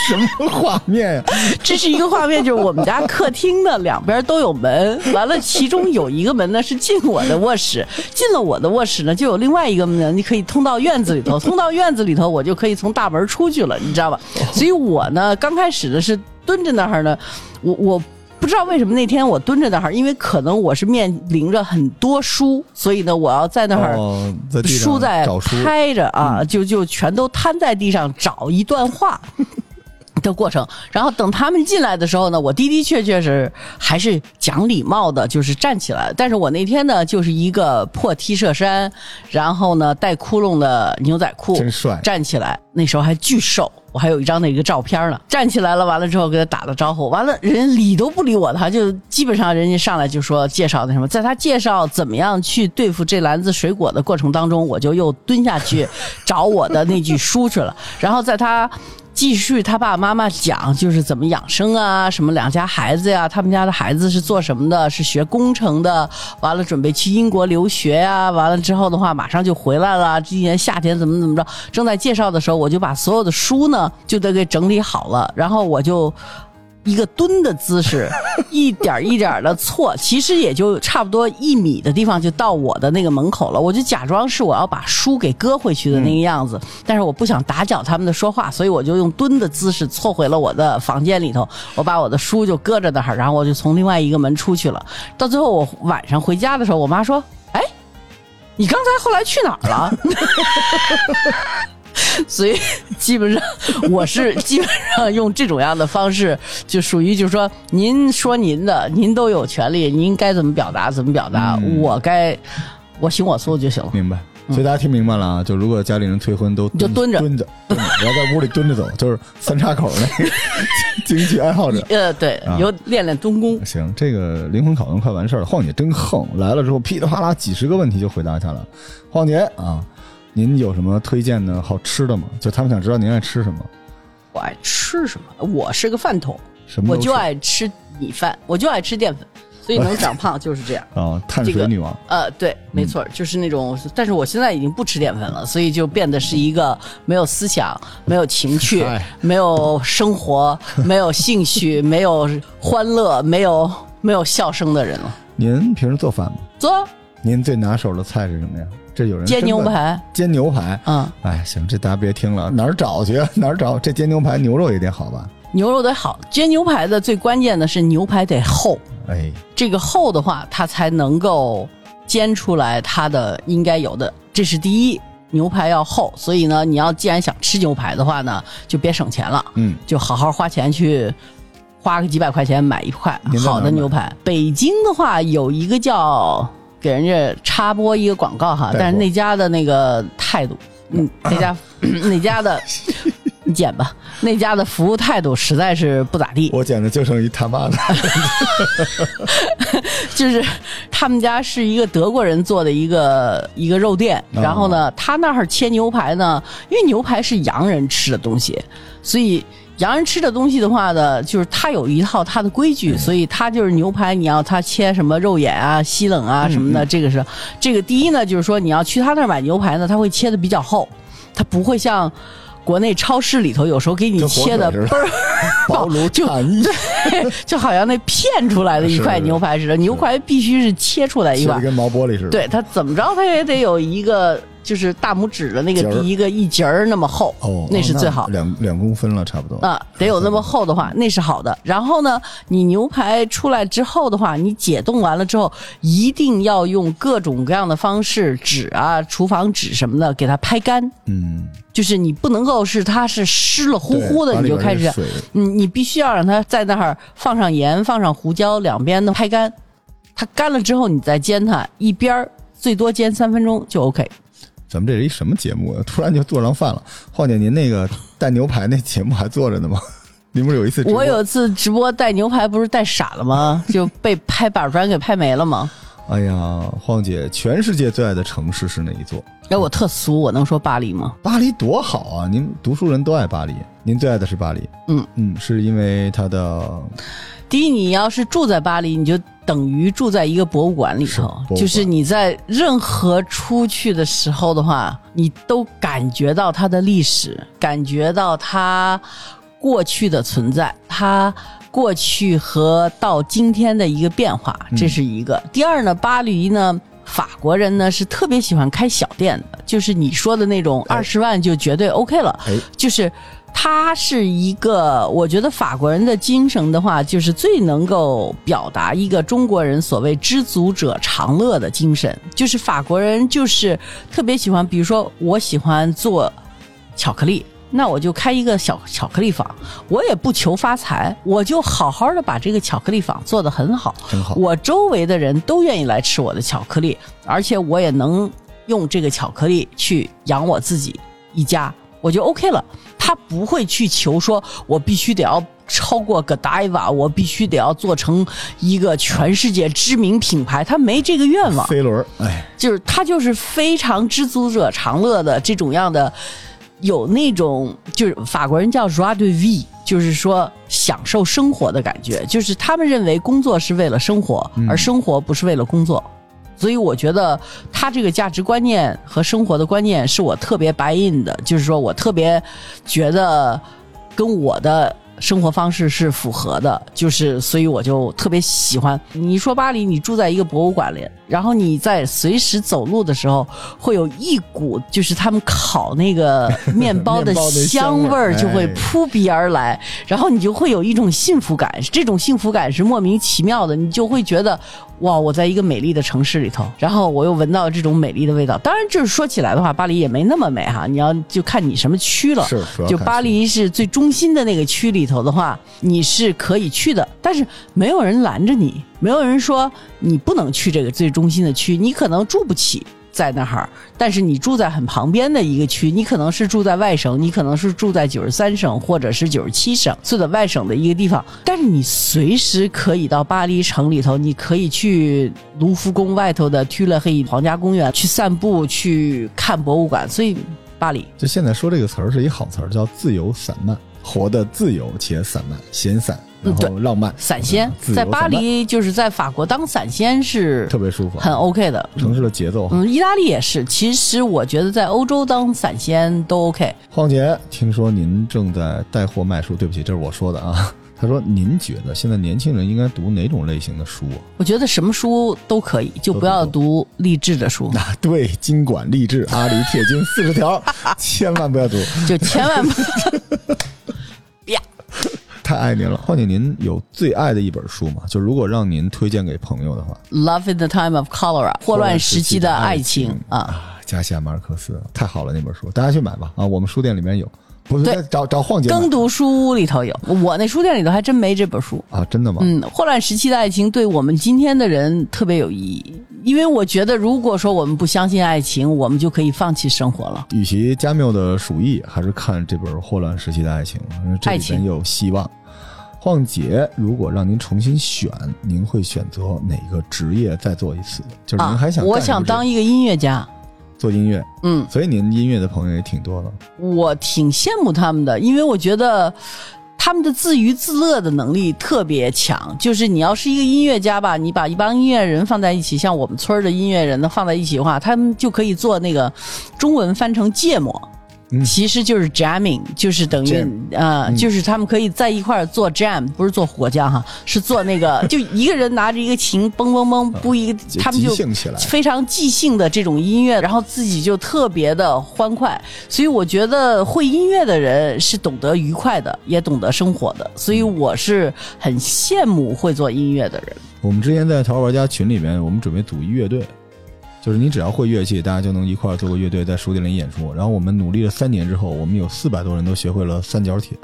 什么画面呀？这是一个画面，就是我们家客厅的两边都有门，完了其中有一个门呢是进我的卧室，进了我的卧室呢就有另外一个门，你可以通到院子里头，通到院子里头我就可以从大门出去了，你知道吧？所以我呢刚开始的是蹲着那儿呢，我我不知道为什么那天我蹲着那儿，因为可能我是面临着很多书，所以呢我要在那儿书在拍着啊，就就全都摊在地上找一段话。的过程，然后等他们进来的时候呢，我的的确确是还是讲礼貌的，就是站起来。但是我那天呢，就是一个破 T 恤衫，然后呢带窟窿的牛仔裤，真帅，站起来。那时候还巨瘦，我还有一张那个照片呢。站起来了，完了之后给他打了招呼，完了人理都不理我，他就基本上人家上来就说介绍那什么，在他介绍怎么样去对付这篮子水果的过程当中，我就又蹲下去 找我的那句书去了。然后在他。继续，他爸爸妈妈讲，就是怎么养生啊，什么两家孩子呀，他们家的孩子是做什么的，是学工程的，完了准备去英国留学呀，完了之后的话，马上就回来了。今年夏天怎么怎么着，正在介绍的时候，我就把所有的书呢就得给整理好了，然后我就。一个蹲的姿势，一点一点的错，其实也就差不多一米的地方就到我的那个门口了。我就假装是我要把书给搁回去的那个样子，但是我不想打搅他们的说话，所以我就用蹲的姿势错回了我的房间里头。我把我的书就搁着那儿，然后我就从另外一个门出去了。到最后我晚上回家的时候，我妈说：“哎，你刚才后来去哪儿了？” 所以基本上我是基本上用这种样的方式，就属于就是说，您说您的，您都有权利，您该怎么表达怎么表达，我该我行我素就行了。明白。所以大家听明白了啊？就如果家里人催婚，都就蹲着蹲着，然后在屋里蹲着走，就是三岔口那个 经济爱好者。呃，对，有练练蹲功。行，这个灵魂拷问快完事儿了。晃姐真横，来了之后噼里啪啦几十个问题就回答下来。晃姐啊。您有什么推荐的好吃的吗？就他们想知道您爱吃什么。我爱吃什么？我是个饭桶，什么我就爱吃米饭，我就爱吃淀粉，所以能长胖就是这样。啊，碳水女王。呃，对，没错，就是那种。但是我现在已经不吃淀粉了，所以就变得是一个没有思想、没有情趣、没有生活、没有兴趣、没有欢乐、没有没有笑声的人了。您平时做饭吗？做。您最拿手的菜是什么呀？这有人煎牛排，煎牛排，嗯，哎，行，这大家别听了，哪儿找去？哪儿找？这煎牛排牛肉也得好吧？牛肉得好，煎牛排的最关键的是牛排得厚，哎，这个厚的话，它才能够煎出来它的应该有的，这是第一，牛排要厚，所以呢，你要既然想吃牛排的话呢，就别省钱了，嗯，就好好花钱去花个几百块钱买一块好的牛排。北京的话有一个叫。给人家插播一个广告哈，但是那家的那个态度，嗯，那家 那家的你剪吧，那家的服务态度实在是不咋地。我剪的就剩一他妈的，就是他们家是一个德国人做的一个一个肉店，然后呢，他那儿切牛排呢，因为牛排是洋人吃的东西，所以洋人吃的东西的话呢，就是他有一套他的规矩，所以他就是牛排，你要他切什么肉眼啊、西冷啊什么的，这个是这个第一呢，就是说你要去他那儿买牛排呢，他会切的比较厚，他不会像国内超市里头有时候给你切的倍腿似的儿 薄如就 就好像那片出来的一块牛排似的，牛排必须是切出来一块。跟毛玻璃似的。对它怎么着它也得有一个就是大拇指的那个第一个一节儿那么厚，哦，那是最好。两两公分了，差不多。啊，得有那么厚的话，那是好的。然后呢，你牛排出来之后的话，你解冻完了之后，一定要用各种各样的方式，纸啊、厨房纸什么的，给它拍干。嗯，就是你不能够是它是湿了乎乎的，你就开始把里边是水嗯，你必须要让它在那儿放上盐，放上胡椒，两边的拍干。它干了之后，你再煎它，一边儿最多煎三分钟就 OK。咱们这是一什么节目啊？突然就做上饭了。晃姐，您那个带牛排那节目还做着呢吗？您不是有一次我有次直播带牛排，不是带傻了吗？就被拍板砖给拍没了吗？哎呀，晃姐，全世界最爱的城市是哪一座？哎，我特俗，我能说巴黎吗？巴黎多好啊！您读书人都爱巴黎，您最爱的是巴黎。嗯嗯，是因为它的第一，你要是住在巴黎，你就等于住在一个博物馆里头就是你在任何出去的时候的话，你都感觉到它的历史，感觉到它过去的存在，它过去和到今天的一个变化，嗯这是一个。第二呢，巴黎呢。法国人呢是特别喜欢开小店的，就是你说的那种哎二十万就绝对 OK 了。哎就是他是一个，我觉得法国人的精神的话，就是最能够表达一个中国人所谓知足者常乐的精神。就是法国人就是特别喜欢，比如说我喜欢做巧克力。那我就开一个小巧克力坊，我也不求发财，我就好好的把这个巧克力坊做得很好，很好。我周围的人都愿意来吃我的巧克力，而且我也能用这个巧克力去养我自己一家，我就 OK 了。他不会去求说，我必须得要超过 Godiva，我必须得要做成一个全世界知名品牌，他没这个愿望。飞轮儿，哎，就是他就是非常知足者常乐的这种样的，有那种就是法国人叫 joie de vie，就是说享受生活的感觉，就是他们认为工作是为了生活，而生活不是为了工作。所以我觉得他这个价值观念和生活的观念是我特别白印的，就是说我特别觉得跟我的生活方式是符合的，就是所以我就特别喜欢。你说巴黎，你住在一个博物馆里，然后你在随时走路的时候，会有一股就是他们烤那个 面包的香香味味儿儿就会哎扑鼻而来，然后你就会有一种幸福感，这种幸福感是莫名其妙的，你就会觉得哇，我在一个美丽的城市里头，然后我又闻到这种美丽的味道。当然，就是说起来的话，巴黎也没那么美哈，你要就看你什么区了。是主要看就巴黎是最中心的那个区里头的话，你是可以去的，但是没有人拦着你，没有人说你不能去这个最中心的区，你可能住不起。在那儿，但是你住在很旁边的一个区，你可能是住在外省，你可能是住在九十三省或者是九十七省，住在外省的一个地方，但是你随时可以到巴黎城里头，你可以去卢浮宫外头的 tuy 勒黑皇家公园去散步，去看博物馆，所以巴黎就现在说这个词儿是一好词儿，叫自由散漫，活得自由且散漫，闲散，然后对浪漫，散仙在巴黎就是在法国当散仙是特别舒服，很 OK 的。城市的节奏。嗯，意大利也是。其实我觉得在欧洲当散仙都 OK。晃姐，听说您正在带货卖书，对不起，这是我说的啊。他说：“您觉得现在年轻人应该读哪种类型的书啊？我觉得什么书都可以，就不要读励志的书，啊，对，经管励志，阿里铁军四十条，千万不要读，就千万不。呀，太爱您了。况且，您有最爱的一本书吗？就如果让您推荐给朋友的话，Love in the Time of Cholera，霍乱时期的爱情啊，啊，加西亚马尔克斯，太好了，那本书大家去买吧。啊，我们书店里面有，不是在找找晃姐买耕读书屋里头有，我那书店里头还真没这本书。啊，真的吗？嗯，霍乱时期的爱情对我们今天的人特别有意义，因为我觉得，如果说我们不相信爱情，我们就可以放弃生活了。与其加缪的《鼠疫》，还是看这本《霍乱时期的爱情》，因为这里爱情边有希望。晃姐，如果让您重新选，您会选择哪个职业再做一次？就是您还想、啊？我想当一个音乐家。做音乐，嗯，所以您音乐的朋友也挺多的。我挺羡慕他们的，因为我觉得他们的自娱自乐的能力特别强。就是你要是一个音乐家吧，你把一帮音乐人放在一起，像我们村儿的音乐人呢放在一起的话，他们就可以做那个中文翻成芥末。其实就是 jamming，就是等于啊、就是他们可以在一块儿做 jam，不是做火酱哈，是做那个，就一个人拿着一个琴，嘣嘣嘣，不一个，就他们就非常即兴的这种音乐，然后自己就特别的欢快。所以我觉得会音乐的人是懂得愉快的，也懂得生活的。所以我是很羡慕会做音乐的人。我们之前在淘宝玩家群里面，我们准备组一乐队，就是你只要会乐器，大家就能一块儿做个乐队，在书店里演出。然后我们努力了三年之后，我们有四百多人都学会了三角铁。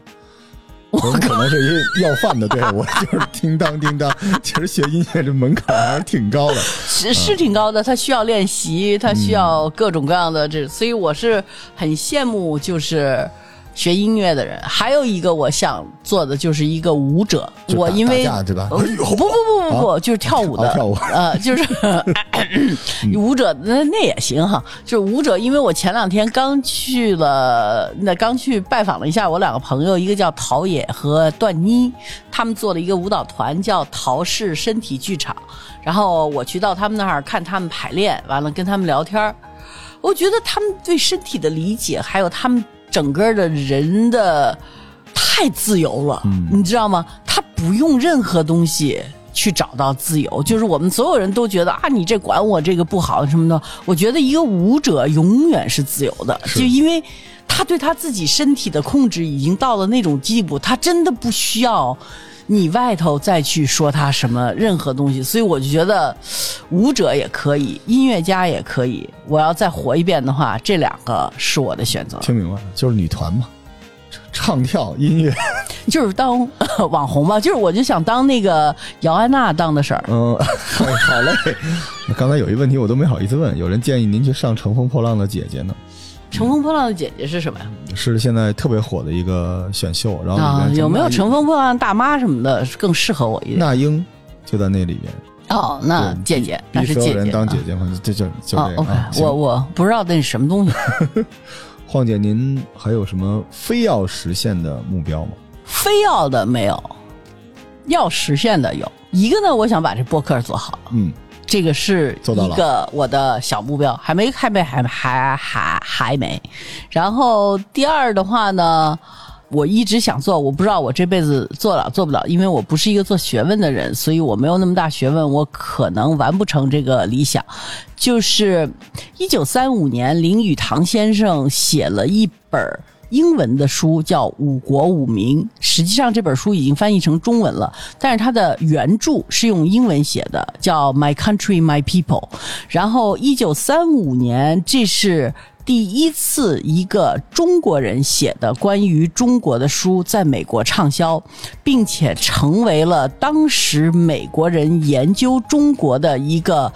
我们可能是一要饭的队伍，就是叮当叮当。其实学音乐这门槛还是挺高的。是是挺高的，他需要练习，他需要各种各样的这，所以我是很羡慕就是学音乐的人。还有一个我想做的就是一个舞者，我因为对吧？呃不不不不不，就是跳舞的，哦跳舞。呃，就是 舞者那那也行哈，就是舞者，因为我前两天刚去了，那刚去拜访了一下我两个朋友，一个叫陶冶和段妮，他们做了一个舞蹈团叫陶氏身体剧场，然后我去到他们那儿看他们排练，完了跟他们聊天儿。我觉得他们对身体的理解，还有他们整个的人的太自由了，你知道吗？他不用任何东西。去找到自由，就是我们所有人都觉得啊，你这管我这个不好什么的。我觉得一个舞者永远是自由的，就因为他对他自己身体的控制已经到了那种地步，他真的不需要你外头再去说他什么任何东西。所以我就觉得，舞者也可以，音乐家也可以。我要再活一遍的话，这两个是我的选择。听明白了，就是女团嘛，唱跳音乐。就是当网红嘛，就是我就想当那个姚安娜当的事儿。嗯，好嘞。刚才有一问题我都没好意思问，有人建议您去上《乘风破浪的姐姐》呢，乘风破浪的姐姐是什么呀？是现在特别火的一个选秀，然后啊，有没有乘风破浪大妈什么的更适合我一点？那英就在那里边，哦，那姐姐，那是姐姐。当姐姐嘛，这就就这样我我不知道那是什么东西。晃姐，您还有什么非要实现的目标吗？非要的没有，要实现的有一个呢，我想把这播客做好，嗯，这个是一个我的小目标，还没还没还还还还没。然后第二的话呢，我一直想做，我不知道我这辈子做了做不了，因为我不是一个做学问的人，所以我没有那么大学问，我可能完不成这个理想。就是一九三五年，林语堂先生写了一本儿英文的书，叫《五国五民》。实际上这本书已经翻译成中文了，但是它的原著是用英文写的，叫《My Country, My People》。然后一九三五年，这是。第一次一个中国人写的关于中国的书在美国畅销，并且成为了当时美国人研究中国的一个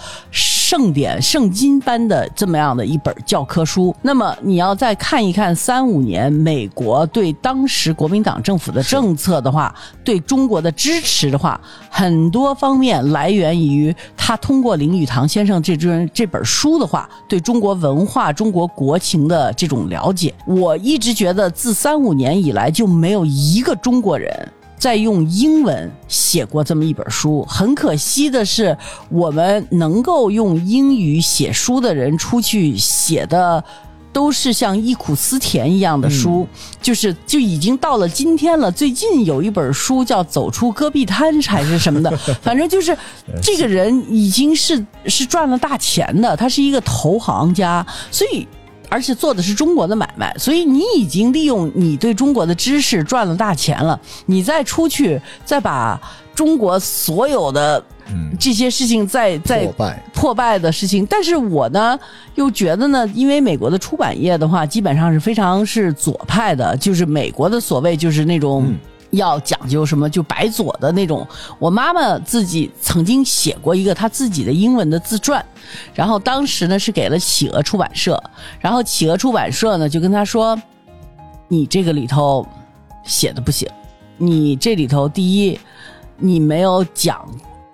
圣典、圣经般的这么样的一本教科书。那么你要再看一看三五年美国对当时国民党政府的政策的话，对中国的支持的话，很多方面来源于他通过林语堂先生这尊这本书的话，对中国文化、中国国情的这种了解。我一直觉得，自三五年以来就没有一个中国人。在用英文写过这么一本书，很可惜的是，我们能够用英语写书的人出去写的。都是像忆苦思甜一样的书，就是就已经到了今天了。最近有一本书叫《走出戈壁滩》还是什么的，反正就是这个人已经是是赚了大钱的，他是一个投行家，所以。而且做的是中国的买卖，所以你已经利用你对中国的知识赚了大钱了。你再出去，再把中国所有的这些事情再再破败破败的事情，但是我呢又觉得呢，因为美国的出版业的话，基本上是非常是左派的，就是美国的所谓就是那种。要讲究什么就白左的那种。我妈妈自己曾经写过一个她自己的英文的自传，然后当时呢是给了企鹅出版社，然后企鹅出版社呢就跟她说：“你这个里头写的不行，你这里头第一，你没有讲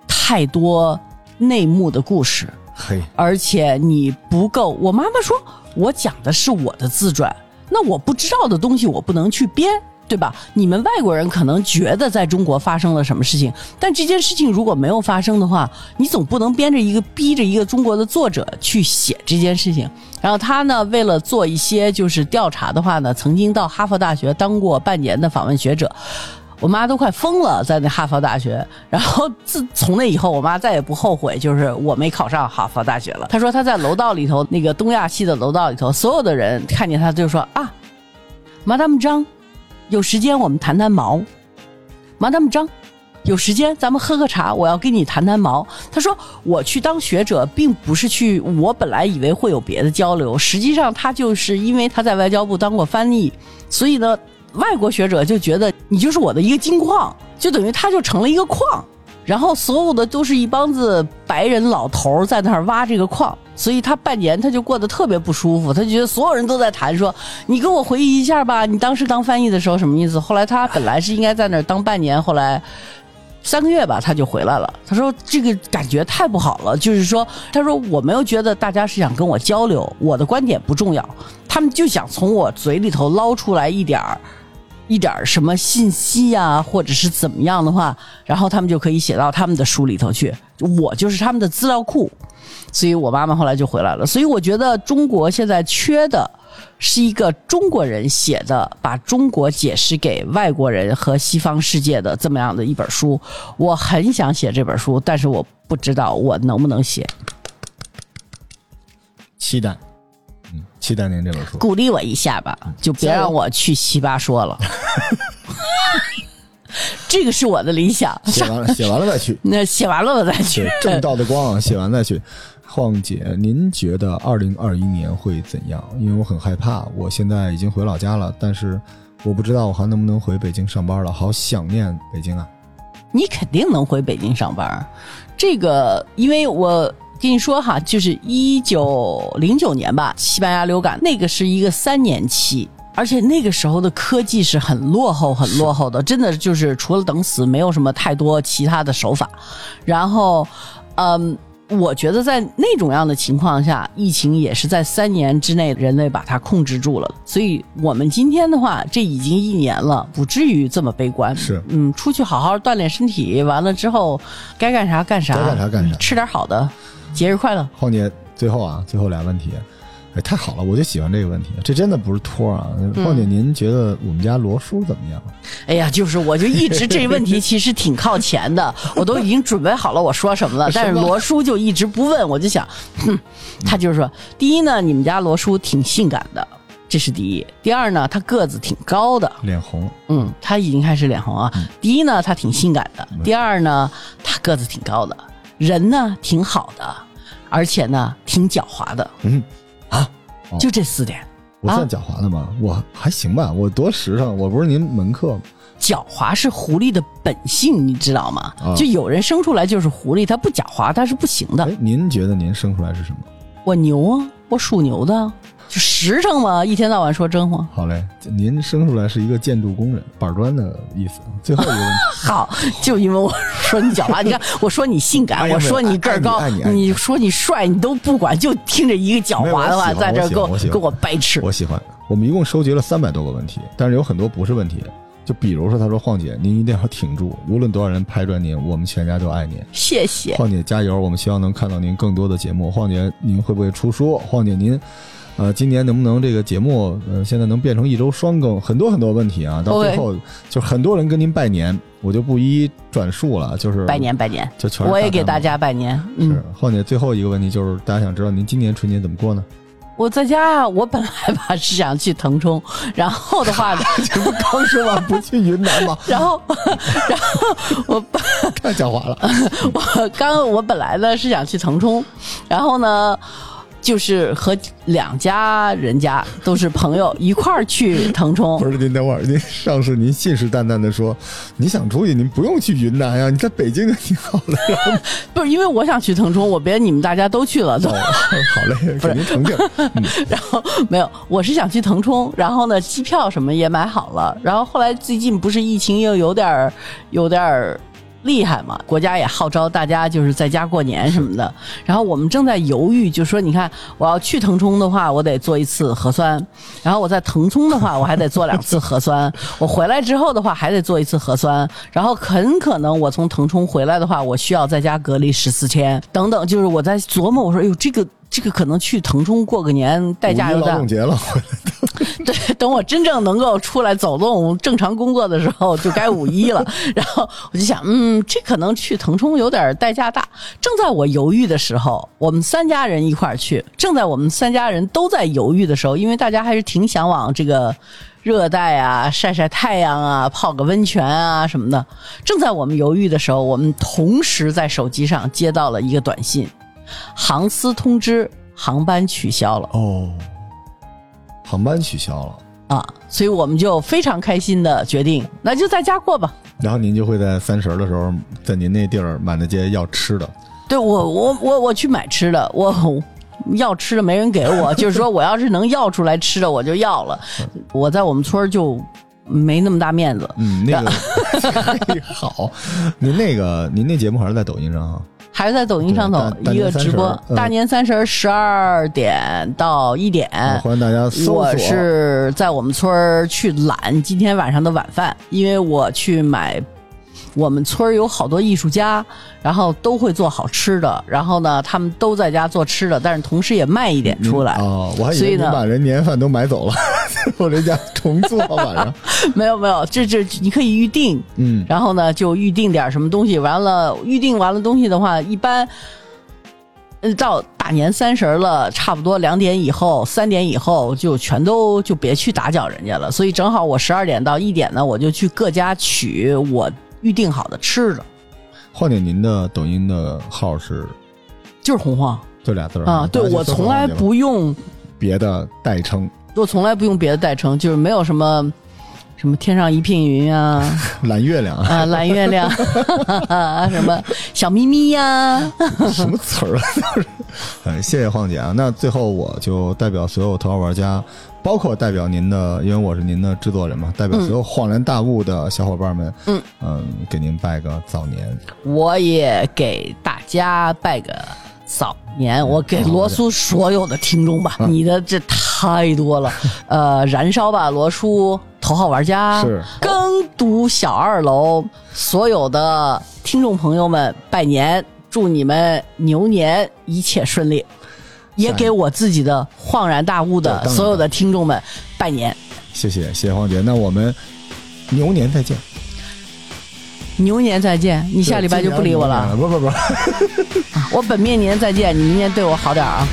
太多内幕的故事，嘿，而且你不够。我妈妈说，我讲的是我的自传，那我不知道的东西我不能去编，对吧？你们外国人可能觉得在中国发生了什么事情，但这件事情如果没有发生的话，你总不能编着一个逼着一个中国的作者去写这件事情。然后他呢，为了做一些就是调查的话呢，曾经到哈佛大学当过半年的访问学者。我妈都快疯了，在那哈佛大学。然后自从那以后，我妈再也不后悔，就是我没考上哈佛大学了。她说她在楼道里头，那个东亚系的楼道里头，所有的人看见她就说啊，Madam 张，有时间我们谈谈毛。Madam 张，有时间咱们喝个茶，我要跟你谈谈毛。他说我去当学者，并不是去，我本来以为会有别的交流，实际上他就是因为他在外交部当过翻译，所以呢。外国学者就觉得你就是我的一个金矿，就等于他就成了一个矿，然后所有的都是一帮子白人老头在那儿挖这个矿，所以他半年他就过得特别不舒服，他觉得所有人都在谈说，你跟我回忆一下吧，你当时当翻译的时候什么意思？后来他本来是应该在那儿当半年，后来三个月吧他就回来了。他说这个感觉太不好了，就是说，他说我没有觉得大家是想跟我交流，我的观点不重要，他们就想从我嘴里头捞出来一点儿。一点什么信息呀，或者是怎么样的话，然后他们就可以写到他们的书里头去。我就是他们的资料库，所以我妈妈后来就回来了。所以我觉得中国现在缺的是一个中国人写的，把中国解释给外国人和西方世界的这么样的一本书。我很想写这本书，但是我不知道我能不能写。期待。期待您这本书，鼓励我一下吧，就别让我去奇葩说了。这个是我的理想。写完了，写完了再去。那写完了我再去。正道的光，写完再去。晃姐，您觉得二零二一年会怎样？因为我很害怕，我现在已经回老家了，但是我不知道我还能不能回北京上班了，好想念北京啊！你肯定能回北京上班，这个因为我。跟你说哈，就是一九零九年吧，西班牙流感那个是一个三年期，而且那个时候的科技是很落后、很落后的，真的就是除了等死，没有什么太多其他的手法。然后，嗯，我觉得在那种样的情况下，疫情也是在三年之内人类把它控制住了。所以我们今天的话，这已经一年了，不至于这么悲观。是，嗯，出去好好锻炼身体，完了之后该干啥干啥，该干啥干啥，吃点好的。节日快乐，晃姐。最后啊，最后俩问题，哎，太好了，我就喜欢这个问题，这真的不是托啊。晃姐，您觉得我们家罗叔怎么样？哎呀，就是我就一直这问题 其实挺靠前的，我都已经准备好了我说什么了，但是罗叔就一直不问，我就想，哼，他就是说，第一呢，你们家罗叔挺性感的，这是第一；第二呢，他个子挺高的，脸红，嗯，他已经开始脸红啊。第一呢，他挺性感的；第二呢，他个子挺高的。人呢挺好的，而且呢挺狡猾的。嗯，啊，就这四点，我算狡猾的吗？我还行吧，我多实诚，我不是您门客吗？狡猾是狐狸的本性，你知道吗？就有人生出来就是狐狸，他不狡猾他是不行的。您觉得您生出来是什么？我牛啊，我属牛的。就实诚嘛，一天到晚说真话。好嘞，您生出来是一个建筑工人，板砖的意思。最后一个问题，好，就因为我说你狡猾，你看我说你性感，我说你个儿高，你说你帅，你都不管，就听着一个狡猾的话在这跟我给我掰扯。我喜欢。我们一共收集了三百多个问题，但是有很多不是问题。就比如说，他说：“晃姐，您一定要挺住，无论多少人拍砖您，我们全家都爱您。”谢谢。晃姐加油，我们希望能看到您更多的节目。晃姐，您会不会出书？晃姐，您。呃，今年能不能这个节目，呃，现在能变成一周双更？很多很多问题啊，到最后就很多人跟您拜年，我就不一一转述了，就是拜年拜年，就全我也给大家拜年。是，后面最后一个问题就是，大家想知道您今年春节怎么过呢？我在家啊，我本来吧是想去腾冲，然后的话，这不刚说完不去云南吗？然后，然后我太狡猾了，我刚我本来呢是想去腾冲，然后呢。就是和两家人家都是朋友一块儿去腾冲。不是您等会儿，您上次您信誓旦旦的说，你想出去，您不用去云南呀，你在北京就挺好的。不是因为我想去腾冲，我别你们大家都去了。好嘞，给您澄清。然后没有，我是想去腾冲，然后呢，机票什么也买好了。然后后来最近不是疫情又有点儿，有点儿。厉害嘛，国家也号召大家就是在家过年什么的。然后我们正在犹豫，就说你看，我要去腾冲的话，我得做一次核酸；然后我在腾冲的话，我还得做两次核酸；我回来之后的话，还得做一次核酸。然后很可能我从腾冲回来的话，我需要在家隔离十四天，等等。就是我在琢磨，我说，哎呦，这个。这个可能去腾冲过个年，代价有点。劳动节了，对，等我真正能够出来走动、正常工作的时候，就该五一了。然后我就想，嗯，这可能去腾冲有点代价大。正在我犹豫的时候，我们三家人一块儿去。正在我们三家人都在犹豫的时候，因为大家还是挺向往这个热带啊，晒晒太阳啊，泡个温泉啊什么的。正在我们犹豫的时候，我们同时在手机上接到了一个短信。航司通知航班取消了哦，航班取消了啊，所以我们就非常开心的决定，那就在家过吧。然后您就会在三十的时候，在您那地儿满大街要吃的。对我，我我我去买吃的，我要吃的没人给我，就是说我要是能要出来吃的，我就要了。我在我们村就没那么大面子。嗯，那个 好，您那个您那节目还是在抖音上啊？还是在抖音上头一个直播，大年三十十二点到一点，欢迎大家搜索。我是在我们村儿去揽今天晚上的晚饭，因为我去买。我们村儿有好多艺术家，然后都会做好吃的，然后呢，他们都在家做吃的，但是同时也卖一点出来。哦，我还以为你把人年饭都买走了，我这家重做晚上。没有没有，这这你可以预定，嗯，然后呢就预定点什么东西，完了预定完了东西的话，一般，到大年三十了，差不多两点以后、三点以后就全都就别去打搅人家了。所以正好我十二点到一点呢，我就去各家取我。预定好的吃的，晃姐，您的抖音的号是，就是洪晃，就俩字儿啊。对我从来不用别的代称，我从来不用别的代称，就是没有什么什么天上一片云啊，蓝月亮啊，蓝月亮啊，什么小咪咪呀，什么词儿啊？哎，谢谢晃姐啊。那最后我就代表所有头号玩家。包括代表您的，因为我是您的制作人嘛，代表所有恍然大悟的小伙伴们，嗯嗯，给您拜个早年。我也给大家拜个早年，我给罗叔所有的听众吧，你的这太多了，呃，燃烧吧罗叔，头号玩家，是耕读小二楼，所有的听众朋友们拜年，祝你们牛年一切顺利。也给我自己的恍然大悟的所有的听众们拜年，谢谢谢谢黄姐，那我们牛年再见，牛年再见，你下礼拜就不理我了？不不不，我本命年再见，你明年对我好点啊！